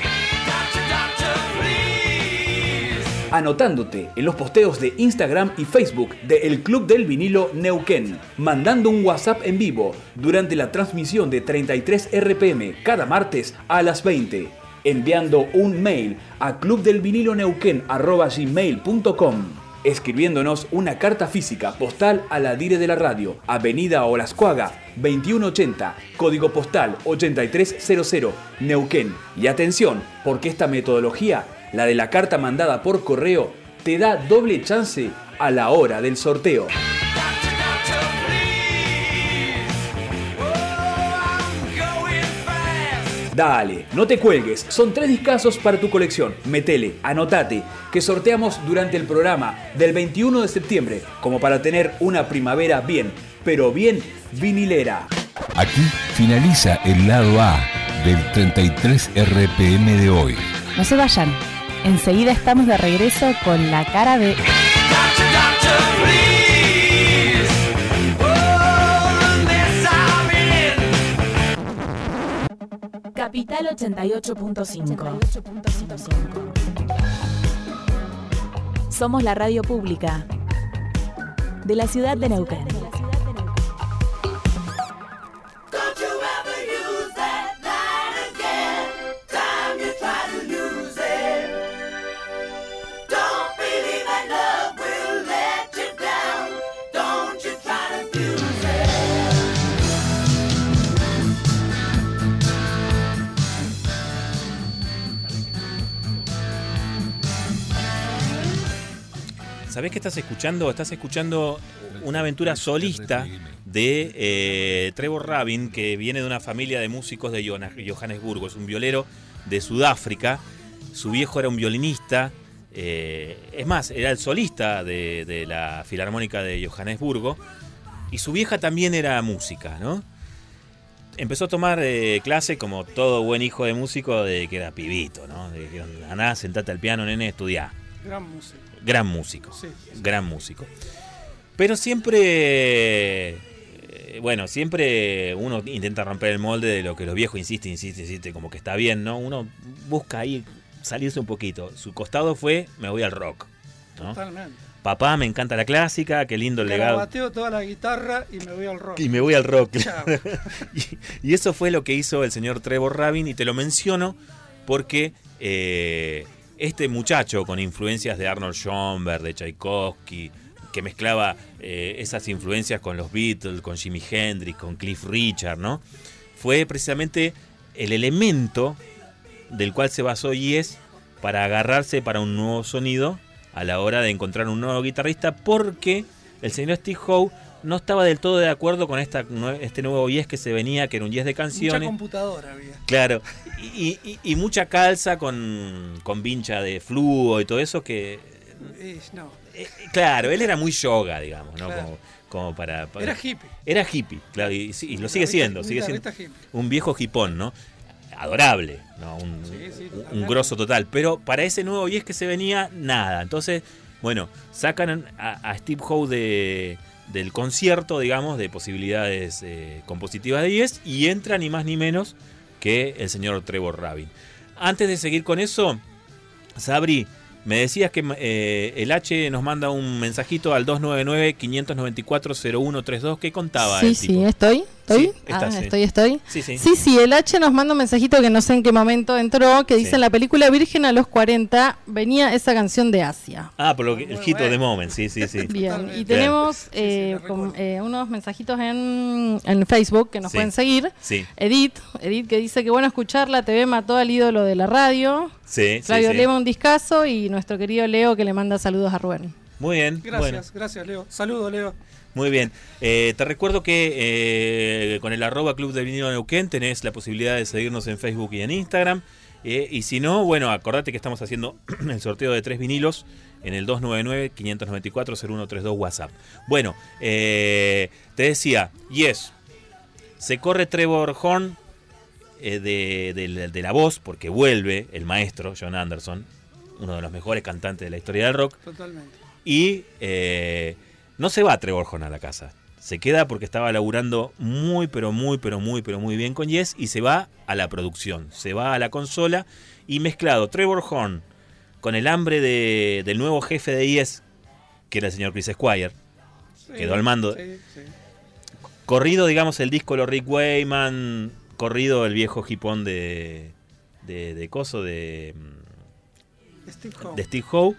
Anotándote en los posteos de Instagram y Facebook de El Club del Vinilo Neuquén, mandando un WhatsApp en vivo durante la transmisión de 33 RPM cada martes a las 20, enviando un mail a clubdelviniloneuquén.com escribiéndonos una carta física postal a la Dire de la Radio, Avenida Olascuaga, 2180, código postal 8300, Neuquén. Y atención, porque esta metodología, la de la carta mandada por correo, te da doble chance a la hora del sorteo. Dale, no te cuelgues, son tres discazos para tu colección. Metele, anotate, que sorteamos durante el programa del 21 de septiembre, como para tener una primavera bien, pero bien vinilera. Aquí finaliza el lado A del 33 RPM de hoy. No se vayan. Enseguida estamos de regreso con la cara de... Capital 88.5. Somos la radio pública de la ciudad de Neuquén. ¿Sabés qué estás escuchando? Estás escuchando una aventura solista de eh, Trevor Rabin, que viene de una familia de músicos de Johannesburgo. Es un violero de Sudáfrica. Su viejo era un violinista. eh, es más, era el solista de, la Filarmónica de Johannesburgo. Y su vieja también era música, ¿no? Empezó a tomar eh, clase como todo buen hijo de músico de que era pibito, ¿no? De que sentate al piano, nene, estudiá. Gran música. Gran músico. Sí, sí. Gran músico. Pero siempre. eh, Bueno, siempre uno intenta romper el molde de lo que los viejos insisten, insisten, insisten, como que está bien, ¿no? Uno busca ahí salirse un poquito. Su costado fue, me voy al rock. ¿no? Totalmente. Papá, me encanta la clásica, qué lindo el legado. Garabateo toda la guitarra y me voy al rock. Y me voy al rock. Y, y eso fue lo que hizo el señor Trevor Rabin, y te lo menciono porque eh, este muchacho con influencias de Arnold Schoenberg, de Tchaikovsky, que mezclaba eh, esas influencias con los Beatles, con Jimi Hendrix, con Cliff Richard, ¿no? Fue precisamente el elemento del cual se basó Yes para agarrarse para un nuevo sonido a la hora de encontrar un nuevo guitarrista porque el señor Steve Howe no estaba del todo de acuerdo con esta, este nuevo Yes que se venía, que era un Yes de Mucha canciones. computadora había. Claro, y, y- y mucha calza con, con vincha de flujo y todo eso que... Eh, no, eh, claro, él era muy yoga, digamos, ¿no? Claro. Como, como para, para- era hippie. Era hippie, claro, y, lo sigue siendo, un sigue siendo un viejo hipón, ¿no? Adorable, ¿no? Un, Sí, sí, un- un totalmente. grosso total. Pero para ese nuevo Yes que se venía, nada. Entonces, bueno, sacan a, a Steve Howe de, del concierto, digamos, de posibilidades eh, compositivas de Yes y entra ni más ni menos que el señor Trevor Rabin. Antes de seguir con eso, Sabri, me decías que eh, el H nos manda un mensajito al 299-594-0132. ¿Qué contaba Sí, el sí, tipo? estoy. ¿Estoy? Sí, estás, ah, sí. estoy, estoy. Sí, sí. Sí, sí, el H nos manda un mensajito que no sé en qué momento entró, que dice Sí. en la película Virgen a los 40 venía esa canción de Asia. Ah, por lo que, el hit bueno. moment, sí, sí, sí. Bien, y tenemos sí, eh, eh, unos mensajitos en, en Facebook que nos Sí. pueden seguir. Sí, Edith, Edith que dice que bueno escucharla, TV mató al ídolo de la radio. Sí, Flavio sí. Lema un discazo y nuestro querido Leo que le manda saludos a Rubén. Muy bien, Gracias, bueno, gracias, Leo. Saludos, Leo. muy bien. Eh, te recuerdo que eh, con el arroba Club de Vinilo Neuquén tenés la posibilidad de seguirnos en Facebook y en Instagram. Eh, y si no, bueno, acordate que estamos haciendo el sorteo de tres vinilos en el 299-594-0132 WhatsApp. Bueno, eh, te decía, yes, se corre Trevor Horn eh, de, de- de la voz, porque vuelve el maestro John Anderson, uno de los mejores cantantes de la historia del rock. Totalmente. Y eh, no se va Trevor Horn a la casa. Se queda porque estaba laburando muy, pero muy, pero muy, pero muy bien con Yes y se va a la producción. Se va a la consola y mezclado Trevor Horn con el hambre de- del nuevo jefe de Yes, que era el señor Chris Squire. Sí, Quedó al mando. Sí, sí. Corrido, digamos, el disco lo Rick Wayman. Corrido el viejo hipón de, de, de Coso, de, Steve Howe. de Steve Howe.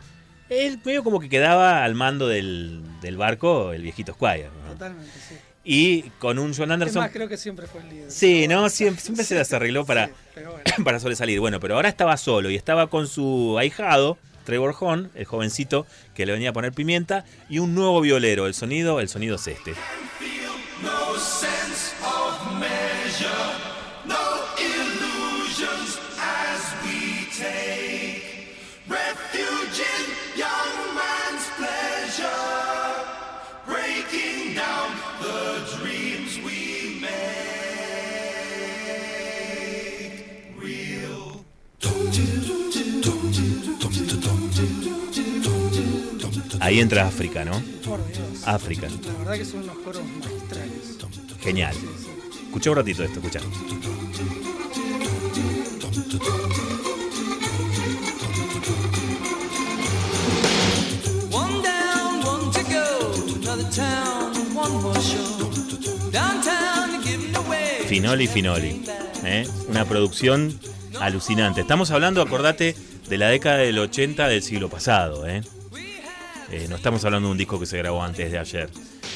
Él medio como que quedaba al mando del, del barco el viejito Squire. ¿no? Totalmente, sí. Y con un John Anderson. más, creo que siempre fue el líder. Sí, ¿no? Siempre, siempre se las arregló para, Sí, pero bueno. para sobresalir. Bueno, pero ahora estaba solo y estaba con su ahijado, Trevor Horn, el jovencito que le venía a poner pimienta, y un nuevo violero. El sonido, el sonido es este. Ahí entra África, ¿no? Por Dios. África. La verdad que son unos coros magistrales. Genial. Escucha un ratito esto, escucha. One down, one to go. Another town, one more show. Downtown, giving away. Finoli Finoli. ¿eh? Una producción alucinante. Estamos hablando, acordate, de la década del 80 del siglo pasado. ¿eh? Eh, no estamos hablando de un disco que se grabó antes de ayer.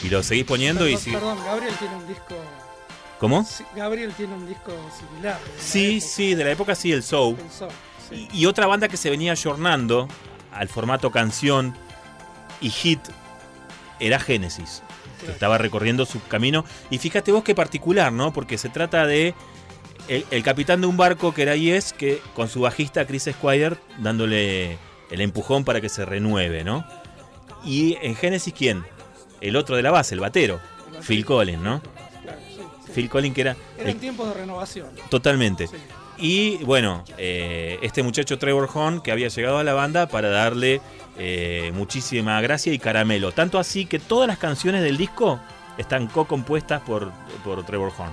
Y lo seguís poniendo y Perdón, sí. perdón, Gabriel tiene un disco. ¿Cómo? Gabriel tiene un disco similar. Sí, época. sí, de la época sí, el Soul. Sí. Y, y otra banda que se venía ayornando al formato canción y hit era Genesis, que estaba recorriendo su camino. Y fíjate vos qué particular, ¿no? Porque se trata de el, el capitán de un barco que era Yes, que con su bajista Chris Squire dándole el empujón para que se renueve, ¿no? Y en Genesis, ¿quién? El otro de la base, el batero, batero. Phil Collins, ¿no? Claro, sí, sí. Phil Collins que era Eran el- tiempos de renovación. totalmente. Sí. Y bueno, eh, este muchacho Trevor Horn que había llegado a la banda para darle eh, muchísima gracia y caramelo. Tanto así que todas las canciones del disco están co-compuestas por, por Trevor Horn.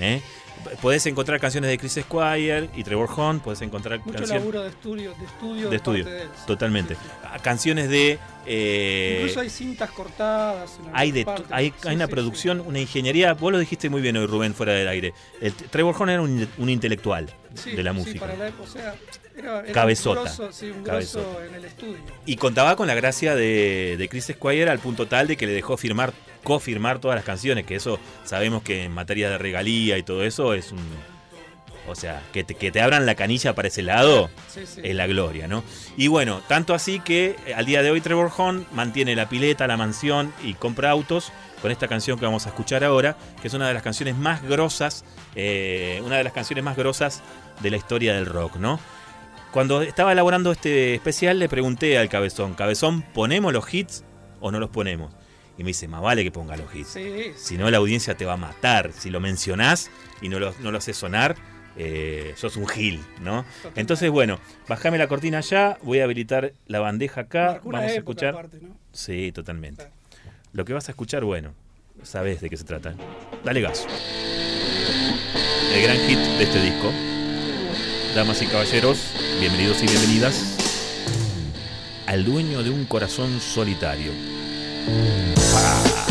¿eh? Podés encontrar canciones de Chris Squire y Trevor Horn, podés encontrar Mucho canciones laburo de estudio, de estudio, de estudio. de. Totalmente. Sí, sí. Ah, Canciones de... eh, Incluso hay cintas cortadas. en hay, algunas de, partes. hay, Sí, hay una producción, una ingeniería. Vos lo dijiste muy bien hoy, Rubén, fuera del aire. El- Trevor Horn era un, un intelectual. Sí, de la sí, música. para la época, o sea, era, era Cabezota. Un grosso, sí, un Cabezota. grosso en el estudio. Y contaba con la gracia de, de Chris Squire al punto tal de que le dejó firmar, cofirmar todas las canciones, que eso sabemos que en materia de regalía y todo eso es un... O sea, que te, que te abran la canilla para ese lado Sí, sí. es la gloria, ¿no? Y bueno, tanto así que eh, al día de hoy Trevor Horn mantiene la pileta, la mansión y compra autos con esta canción que vamos a escuchar ahora, que es una de las canciones más grosas, eh, una de las canciones más grosas de la historia del rock, ¿no? Cuando estaba elaborando este especial le pregunté al Cabezón, Cabezón, ¿ponemos los hits o no los ponemos? Y me dice, más vale que ponga los hits. Sí, Si no, la audiencia te va a matar. Si lo mencionás y no lo, no lo haces sonar, eh, sos un gil, ¿no? Entonces, bueno, bajame la cortina ya, voy a habilitar la bandeja acá, vamos a escuchar. aparte, ¿no? Sí, totalmente. Lo que vas a escuchar, bueno, sabes de qué se trata. Dale gas. El gran hit de este disco. Damas y caballeros, bienvenidos y bienvenidas al dueño de un corazón solitario. Move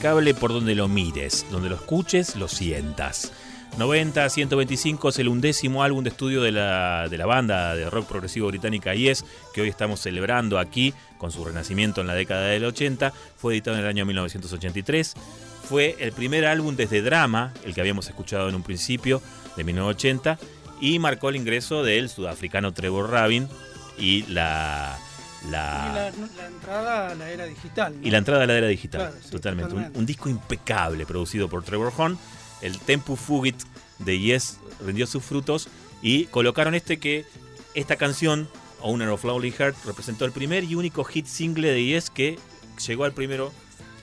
impecable por donde lo mires, donde lo escuches, lo sientas. 90 125 es el undécimo álbum de estudio de la, de la banda de rock progresivo británica Yes, que hoy estamos celebrando aquí con su renacimiento en la década del 80. Fue editado en el año 1983. Fue el primer álbum desde Drama, el que habíamos escuchado en un principio, de 1980, y marcó el ingreso del sudafricano Trevor Rabin y la, Y la, la, entrada a la era digital. ¿no? y la entrada a la era digital, Claro, sí, totalmente. Un, totalmente. un disco impecable producido por Trevor Horn. El Tempo Fugit de Yes rindió sus frutos y colocaron este que esta canción, Owner of Lonely Heart, representó el primer y único hit single de Yes que llegó al primero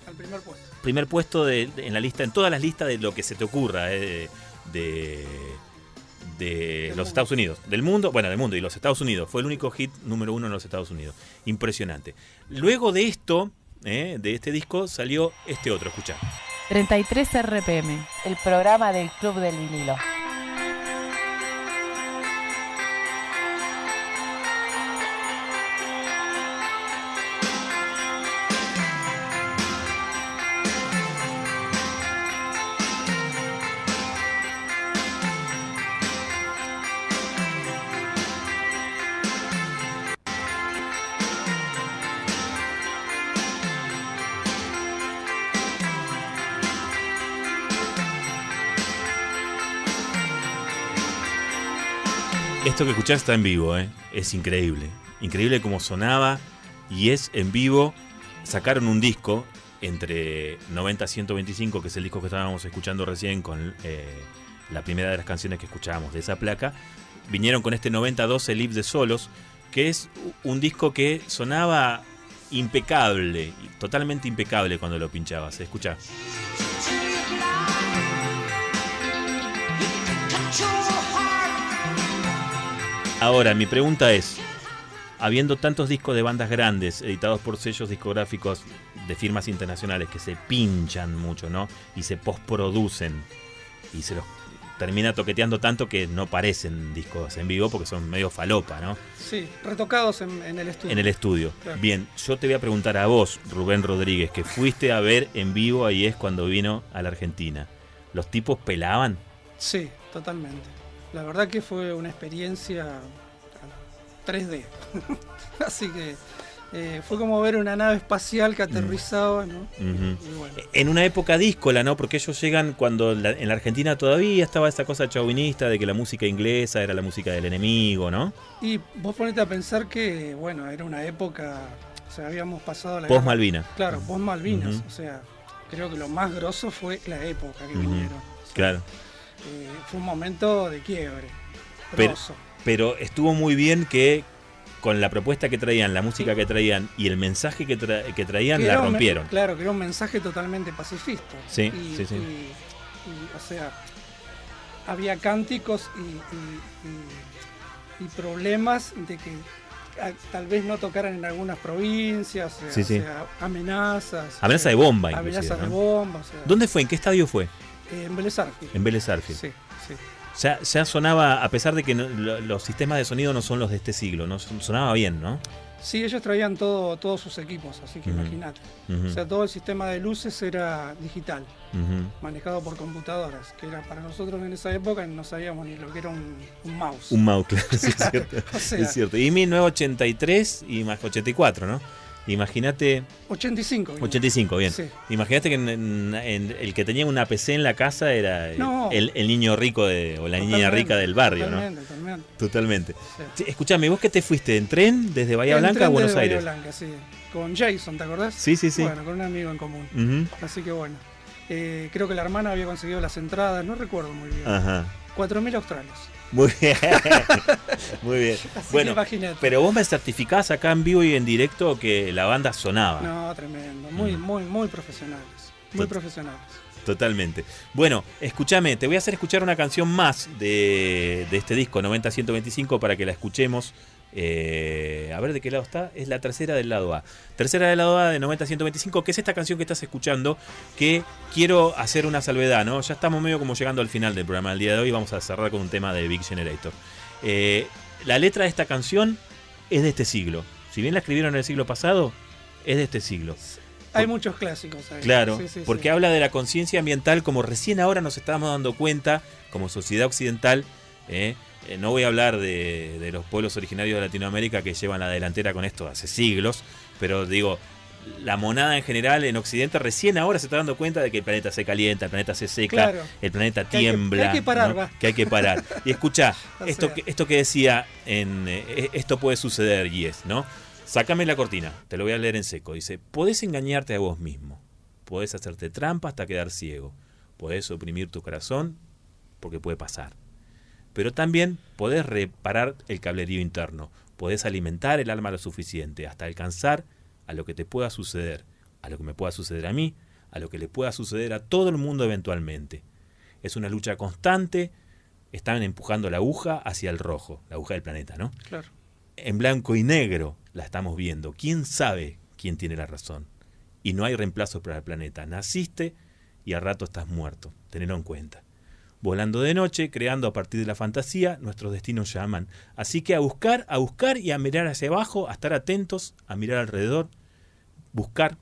Al primer puesto. primer puesto de- de- en la lista, en todas las listas de lo que se te ocurra eh, de, de los mundo. Estados Unidos, del mundo, bueno, del mundo y los Estados Unidos. Fue el único hit número uno en los Estados Unidos. Impresionante. Luego de esto, eh, de este disco, salió este otro, escuchá. 33 RPM, el programa del Club del Vinilo. Escuchás está en vivo, eh, es increíble. Increíble cómo sonaba y es en vivo. Sacaron un disco entre 90 a 125, que es el disco que estábamos escuchando recién con eh, la primera de las canciones que escuchábamos de esa placa. Vinieron con este 92 Elip de Solos, que es un disco que sonaba impecable, totalmente impecable cuando lo pinchabas. Escucha. Ahora, mi pregunta es, habiendo tantos discos de bandas grandes editados por sellos discográficos de firmas internacionales que se pinchan mucho, ¿no? Y se postproducen y se los termina toqueteando tanto que no parecen discos en vivo porque son medio falopa, ¿no? Sí, retocados en, en el estudio. En el estudio. Claro. Bien, yo te voy a preguntar a vos, Rubén Rodríguez, que fuiste a ver en vivo ahí es cuando vino a la Argentina. ¿Los tipos pelaban? Sí, totalmente. La verdad que fue una experiencia 3D. Así que eh, fue como ver una nave espacial que aterrizaba, ¿no? Ujú. Y bueno, En una época díscola, ¿no? Porque ellos llegan cuando la- en la Argentina todavía estaba esa cosa chauvinista de que la música inglesa era la música del enemigo, ¿no? y vos ponete a pensar que, bueno, era una época, o sea, habíamos pasado la Post guerra- Malvina. Claro, post Malvinas, o sea, creo que lo más grosso fue la época que vinieron. O sea, Claro. Eh, fue un momento de quiebre. Pero- estuvo muy bien que con la propuesta que traían, la música que traían y el mensaje que, tra- que traían, Que la un- rompieron. claro, que era un mensaje totalmente pacifista. Sí, y, sí, sí. y- y, o sea, había cánticos y, y- y- y problemas de que tal vez no tocaran en algunas provincias, o sea, Sí, sí. o sea, amenazas. Amenaza de bomba, inclusive, Amenazas de bomba. o sea, ¿Dónde fue? ¿En qué estadio fue? Eh, en Vélez. En Vélez. Sí, sí. Ya, ya sonaba, a pesar de que no- lo- los sistemas de sonido no son los de este siglo, ¿no? Son- sonaba bien, ¿no? Sí, ellos traían todo, todos sus equipos, así que Ujú. imagínate. O sea, todo el sistema de luces era digital. manejado por computadoras, que era para nosotros en esa época no sabíamos ni lo que era un, un mouse. Un mouse, claro, sí, es cierto. O sea, es cierto. Y 1983 y más 84, ¿no? Imagínate. 85. vino. 85, bien. Sí. Imagínate que en- en- en- el que tenía una PC en la casa era eh, No. el, el niño rico de, o la niña rica del barrio, ¿no? totalmente, Totalmente, Totalmente. sí. Escuchame, ¿vos qué te fuiste? ¿En tren desde Bahía En Blanca a Buenos desde Bahía Aires? Blanca, sí. Con Jason, ¿te acordás? Sí, sí, sí. Bueno, con un amigo en común. Así que bueno. Eh, creo que la hermana había conseguido las entradas, no recuerdo muy bien. Ajá. 4.000 australes. Muy bien. Muy bien. Así Bueno, pero vos me certificás acá en vivo y en directo que la banda sonaba. No, tremendo. Muy, Mm. muy, muy profesionales. Muy Tot- profesionales. Totalmente. Bueno, escúchame, te voy a hacer escuchar una canción más de, de este disco 90-125 para que la escuchemos. Eh, a ver de qué lado está. Es la tercera del lado A. Tercera del lado A de 90-125, que es esta canción que estás escuchando. Que quiero hacer una salvedad, ¿no? Ya estamos medio como llegando al final del programa del día de hoy. Vamos a cerrar con un tema de Big Generator. Eh, la letra de esta canción es de este siglo. Si bien la escribieron en el siglo pasado, es de este siglo. Hay muchos clásicos ahí. Claro, Sí, sí, porque sí. habla de la conciencia ambiental como recién ahora nos estamos dando cuenta como sociedad occidental. ¿eh? Eh, no voy a hablar de, de los pueblos originarios de Latinoamérica que llevan la delantera con esto hace siglos, pero digo, la monada en general en Occidente recién ahora se está dando cuenta de que el planeta se calienta, el planeta se seca, Claro. el planeta Que hay que- tiembla. que hay que parar, ¿no? va. Que hay que parar. Y escucha, esto, que, esto que decía en eh, esto puede suceder y es, ¿no? Sácame la cortina, te lo voy a leer en seco. Dice, podés engañarte a vos mismo, podés hacerte trampa hasta quedar ciego, podés oprimir tu corazón porque puede pasar. Pero también podés reparar el cablerío interno, podés alimentar el alma lo suficiente hasta alcanzar a lo que te pueda suceder, a lo que me pueda suceder a mí, a lo que le pueda suceder a todo el mundo eventualmente. Es una lucha constante, están empujando la aguja hacia el rojo, la aguja del planeta, ¿no? Claro. En blanco y negro la estamos viendo. ¿Quién sabe quién tiene la razón? Y no hay reemplazo para el planeta. Naciste y al rato estás muerto. Tenelo en cuenta. Volando de noche, creando a partir de la fantasía, nuestros destinos llaman. Así que a buscar, a buscar y a mirar hacia abajo, a estar atentos, a mirar alrededor, buscar,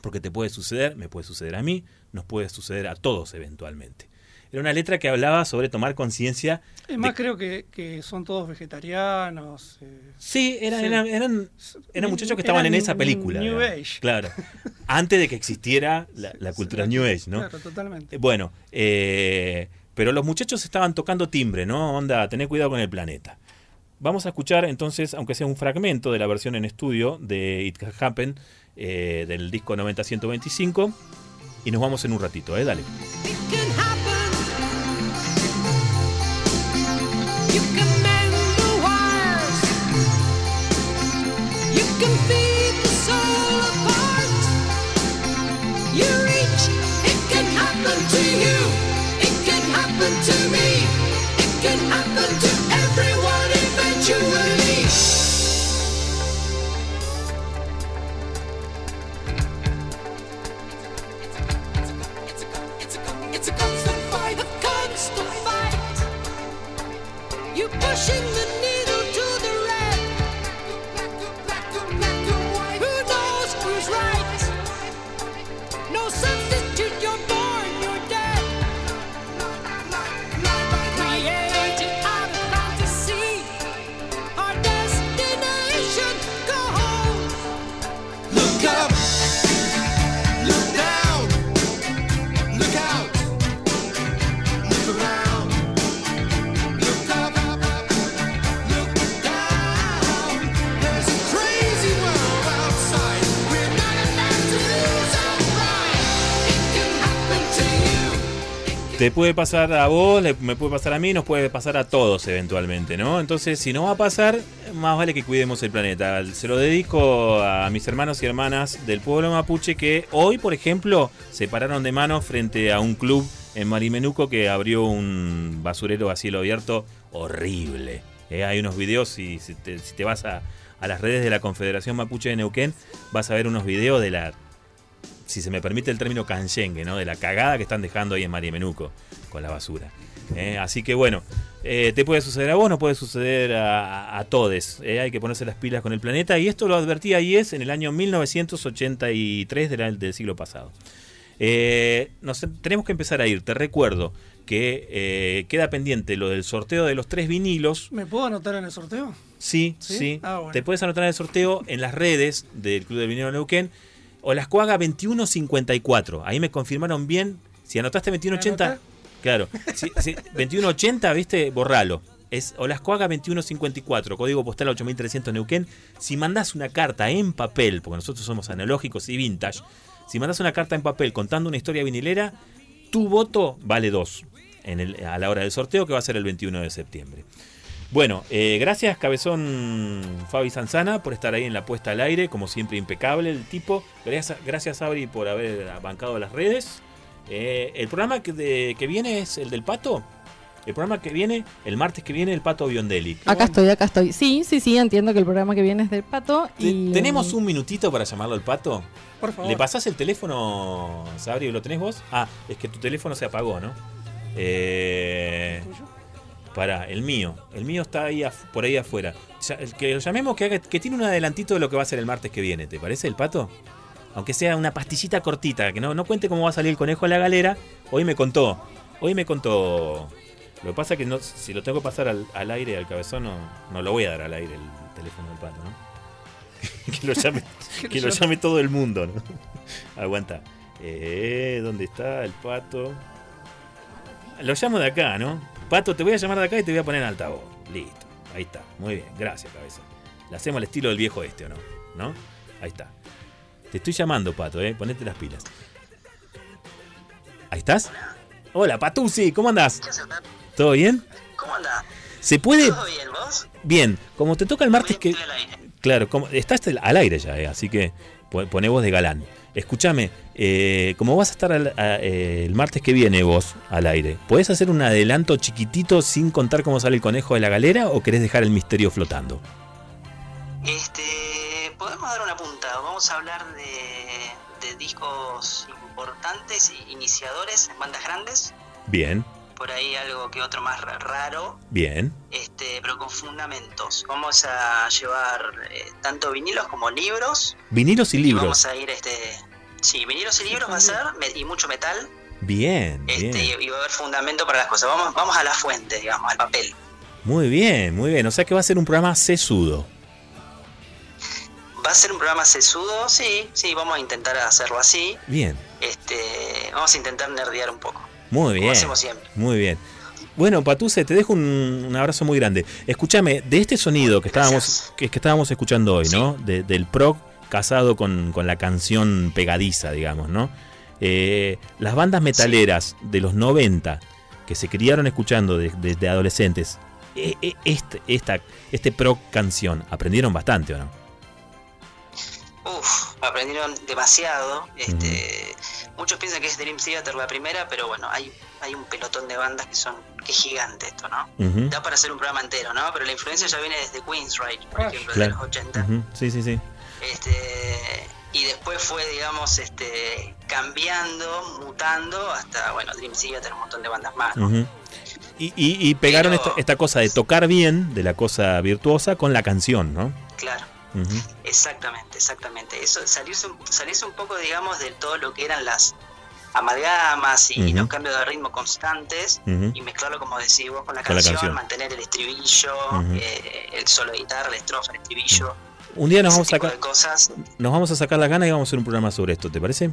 porque te puede suceder, me puede suceder a mí, nos puede suceder a todos eventualmente. Era una letra que hablaba sobre tomar conciencia. Es más, de- creo que, que son todos vegetarianos. eh, Sí, eran, Sí. eran, eran, eran muchachos que estaban Eran en esa película. New. Age. Claro. Antes de que existiera la, la cultura New Age, ¿no? Claro, totalmente. Bueno, eh, pero los muchachos estaban tocando timbre, ¿no? Onda, tener cuidado con el planeta. Vamos a escuchar entonces, aunque sea un fragmento de la versión en estudio de It Can Happen, eh, del disco 90-125, y nos vamos en un ratito, ¿eh? Dale. To you. It can happen to me. It can happen to everyone puede pasar a vos, le- me puede pasar a mí, nos puede pasar a todos eventualmente, ¿no? Entonces, si no va a pasar, más vale que cuidemos el planeta. Se lo dedico a mis hermanos y hermanas del pueblo mapuche que hoy, por ejemplo, se pararon de mano frente a un club en Marimenuco que abrió un basurero a cielo abierto horrible. Eh, hay unos videos, y si te, vas a, a las redes de la Confederación Mapuche de Neuquén, vas a ver unos videos de la si se me permite el término canchengue, ¿no? De la cagada que están dejando ahí en Marimenuco con la basura. ¿eh? Así que bueno, eh, te puede suceder a vos, no puede suceder a, a todos. ¿eh? Hay que ponerse las pilas con el planeta. Y esto lo advertía IES en el año 1983 del, del siglo pasado. Nos, tenemos que empezar a ir. Te recuerdo que queda pendiente lo del sorteo de los tres vinilos. ¿Me puedo anotar en el sorteo? Sí, ¿Sí? sí. Ah, bueno. Te puedes anotar en el sorteo en las redes del Club del Vinilo Neuquén o las Cuaga 2154. Ahí me confirmaron bien. Si anotaste 2180, ¿Me anoté? claro. Si, si 2180, viste, borralo. Es Olascuaga 2154, código postal 8300 Neuquén. Si mandás una carta en papel, porque nosotros somos analógicos y vintage, si mandás una carta en papel contando una historia vinilera, tu voto vale dos en el- a la hora del sorteo que va a ser el 21 de septiembre. Bueno, eh, gracias Cabezón Fabi Sanzana por estar ahí en la puesta al aire, como siempre impecable el tipo. Gracias, gracias Abri por haber bancado las redes. Eh, el programa que, de- que viene es el del pato. El programa que viene, el martes que viene, el pato Biondelli. Acá estoy, acá estoy. Sí, sí, sí, entiendo que el programa que viene es del pato. Y, ¿Tenemos un minutito para llamarlo al pato? Por favor. ¿Le pasás el teléfono, Sabri? ¿Lo tenés vos? Ah, es que tu teléfono se apagó, ¿no? Eh, para, el mío. El mío está ahí por ahí afuera. Ya- que lo llamemos que, haga- que tiene un adelantito de lo que va a ser el martes que viene. ¿Te parece el pato? Aunque sea una pastillita cortita, que no, no cuente cómo va a salir el conejo a la galera. Hoy me contó. Hoy me contó. Lo que pasa es que no, si lo tengo que pasar al, al aire, al cabezón, no, no lo voy a dar al aire el teléfono del pato, ¿no? que lo llame, que lo llame todo el mundo, ¿no? Aguanta. Eh, ¿Dónde está el pato? Lo llamo de acá, ¿no? Pato, te voy a llamar de acá y te voy a poner en altavoz. Listo. Ahí está. Muy bien. Gracias, cabeza. Le hacemos al estilo del viejo este, ¿o no? ¿No? Ahí está. Te estoy llamando, Pato, ¿eh? Ponete las pilas. ¿Ahí estás? Hola, Patusi, ¿cómo andás? ¿Todo bien? ¿Cómo andás? ¿Se puede...? ¿Todo bien, vos? Bien, como te toca el martes que... Claro, como, estás al aire ya, eh, así que po- poné voz de galán. Escúchame, eh, como vas a estar al- a- eh, el martes que viene vos al aire, ¿podés hacer un adelanto chiquitito sin contar cómo sale el conejo de la galera o querés dejar el misterio flotando? Este, podemos dar una punta. Vamos a hablar de, de discos importantes iniciadores en bandas grandes. Bien, Por ahí algo que otro más ra- raro, bien. este, pero con fundamentos. Vamos a llevar eh, tanto vinilos como libros. Vinilos y Y libros. vamos a ir, este, sí, vinilos y libros va a ser y mucho metal. Bien, Este, bien. y, y va a haber fundamento para las cosas. Vamos, vamos a la fuente, digamos, al papel. Muy bien, muy bien. O sea que va a ser un programa sesudo. Va a ser un programa sesudo, sí, sí, vamos a intentar hacerlo así. Bien, Este, vamos a intentar nerdear un poco. Muy Como bien. hacemos siempre. Muy bien. Bueno, Patuse, te dejo un, un abrazo muy grande. Escúchame, de este sonido que estábamos, que, que estábamos escuchando hoy, ¿no? De- del prog casado con, con la canción pegadiza, digamos, ¿no? Eh, las bandas metaleras de los 90 que se criaron escuchando de- desde adolescentes, eh, eh, este, esta, este prog canción, aprendieron bastante, ¿o no? Uf, aprendieron demasiado. Este, Muchos piensan que es Dream Theater la primera, pero bueno, hay, hay un pelotón de bandas que son que es gigante esto, ¿no? Ujú, Da para hacer un programa entero, ¿no? Pero la influencia ya viene desde Queensryche, por Ah, ejemplo, claro. de los 80. ujú, Sí, sí, sí. Este, y después fue, digamos, este, cambiando, mutando, hasta, bueno, Dream Theater, un montón de bandas más. ¿no? Y, y- y pegaron Pero- esta, esta cosa de tocar bien, de la cosa virtuosa, con la canción, ¿no? Claro. Exactamente, exactamente. Eso salirse un, salirse un poco, digamos, de todo lo que eran las amalgamas y los cambios de ritmo constantes y mezclarlo, como decís vos, con la, Con la canción, mantener el estribillo, eh, el solo de guitarra, la estrofa, el estribillo, Un día nos vamos, a sacar, cosas. nos vamos a sacar la gana y vamos a hacer un programa sobre esto, ¿te parece?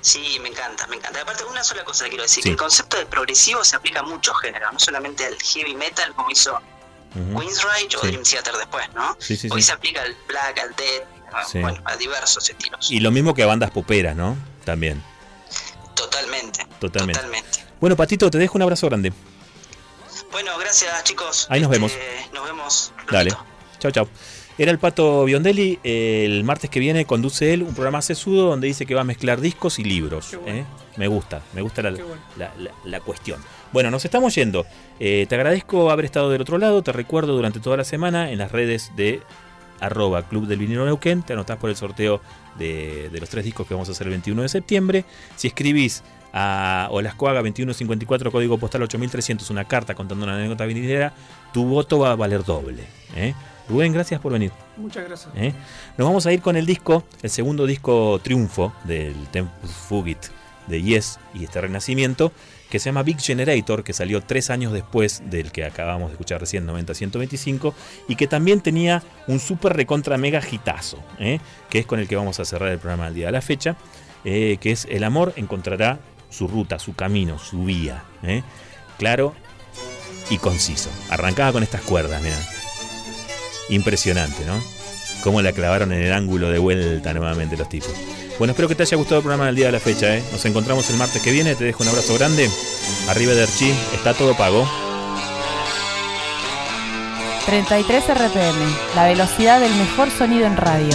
Sí, me encanta, me encanta. Aparte, una sola cosa que quiero decir, Sí. el concepto de progresivo se aplica a muchos géneros, no solamente al heavy metal como hizo Queensryche o Sí. Dream Theater después, ¿no? Sí, sí, Hoy se aplica al black, al death, a- Sí. bueno, a diversos estilos. Y lo mismo que a bandas poperas, ¿no? También. Totalmente. Totalmente. Totalmente. Bueno, Patito, te dejo un abrazo grande. Bueno, gracias chicos. Ahí nos Este, vemos. Nos vemos. Dale. Chao, chao. Era el Pato Biondelli. El martes que viene conduce él un programa sesudo donde dice que va a mezclar discos y libros. Bueno. ¿eh? Me gusta, me gusta la, Qué bueno. la- la- la cuestión. Bueno, nos estamos yendo. Eh, te agradezco haber estado del otro lado. Te recuerdo durante toda la semana en las redes de arroba Club del Vinilo Neuquén. Te anotás por el sorteo de, de los tres discos que vamos a hacer el 21 de septiembre. Si escribís a Olascoaga 2154, código postal 8300, una carta contando una anécdota vinilera, tu voto va a valer doble. ¿eh? Rubén, gracias por venir. Muchas gracias. ¿eh? Nos vamos a ir con el disco, el segundo disco triunfo del Tempus Fugit de Yes y este renacimiento, que se llama Big Generator, que salió tres años después del que acabamos de escuchar recién, 90-125, y que también tenía un super recontra mega hitazo, ¿eh? que es con el que vamos a cerrar el programa del día de la fecha, eh, que es El amor encontrará su ruta, su camino, su vía. ¿eh? Claro y conciso. Arrancaba con estas cuerdas, mira. Impresionante, ¿no? Cómo la clavaron en el ángulo de vuelta nuevamente los tipos. Bueno, espero que te haya gustado el programa del día de la fecha, ¿eh? Nos encontramos el martes que viene, te dejo un abrazo grande. Arriba de Archie, está todo pago. 33 RPM, la velocidad del mejor sonido en radio.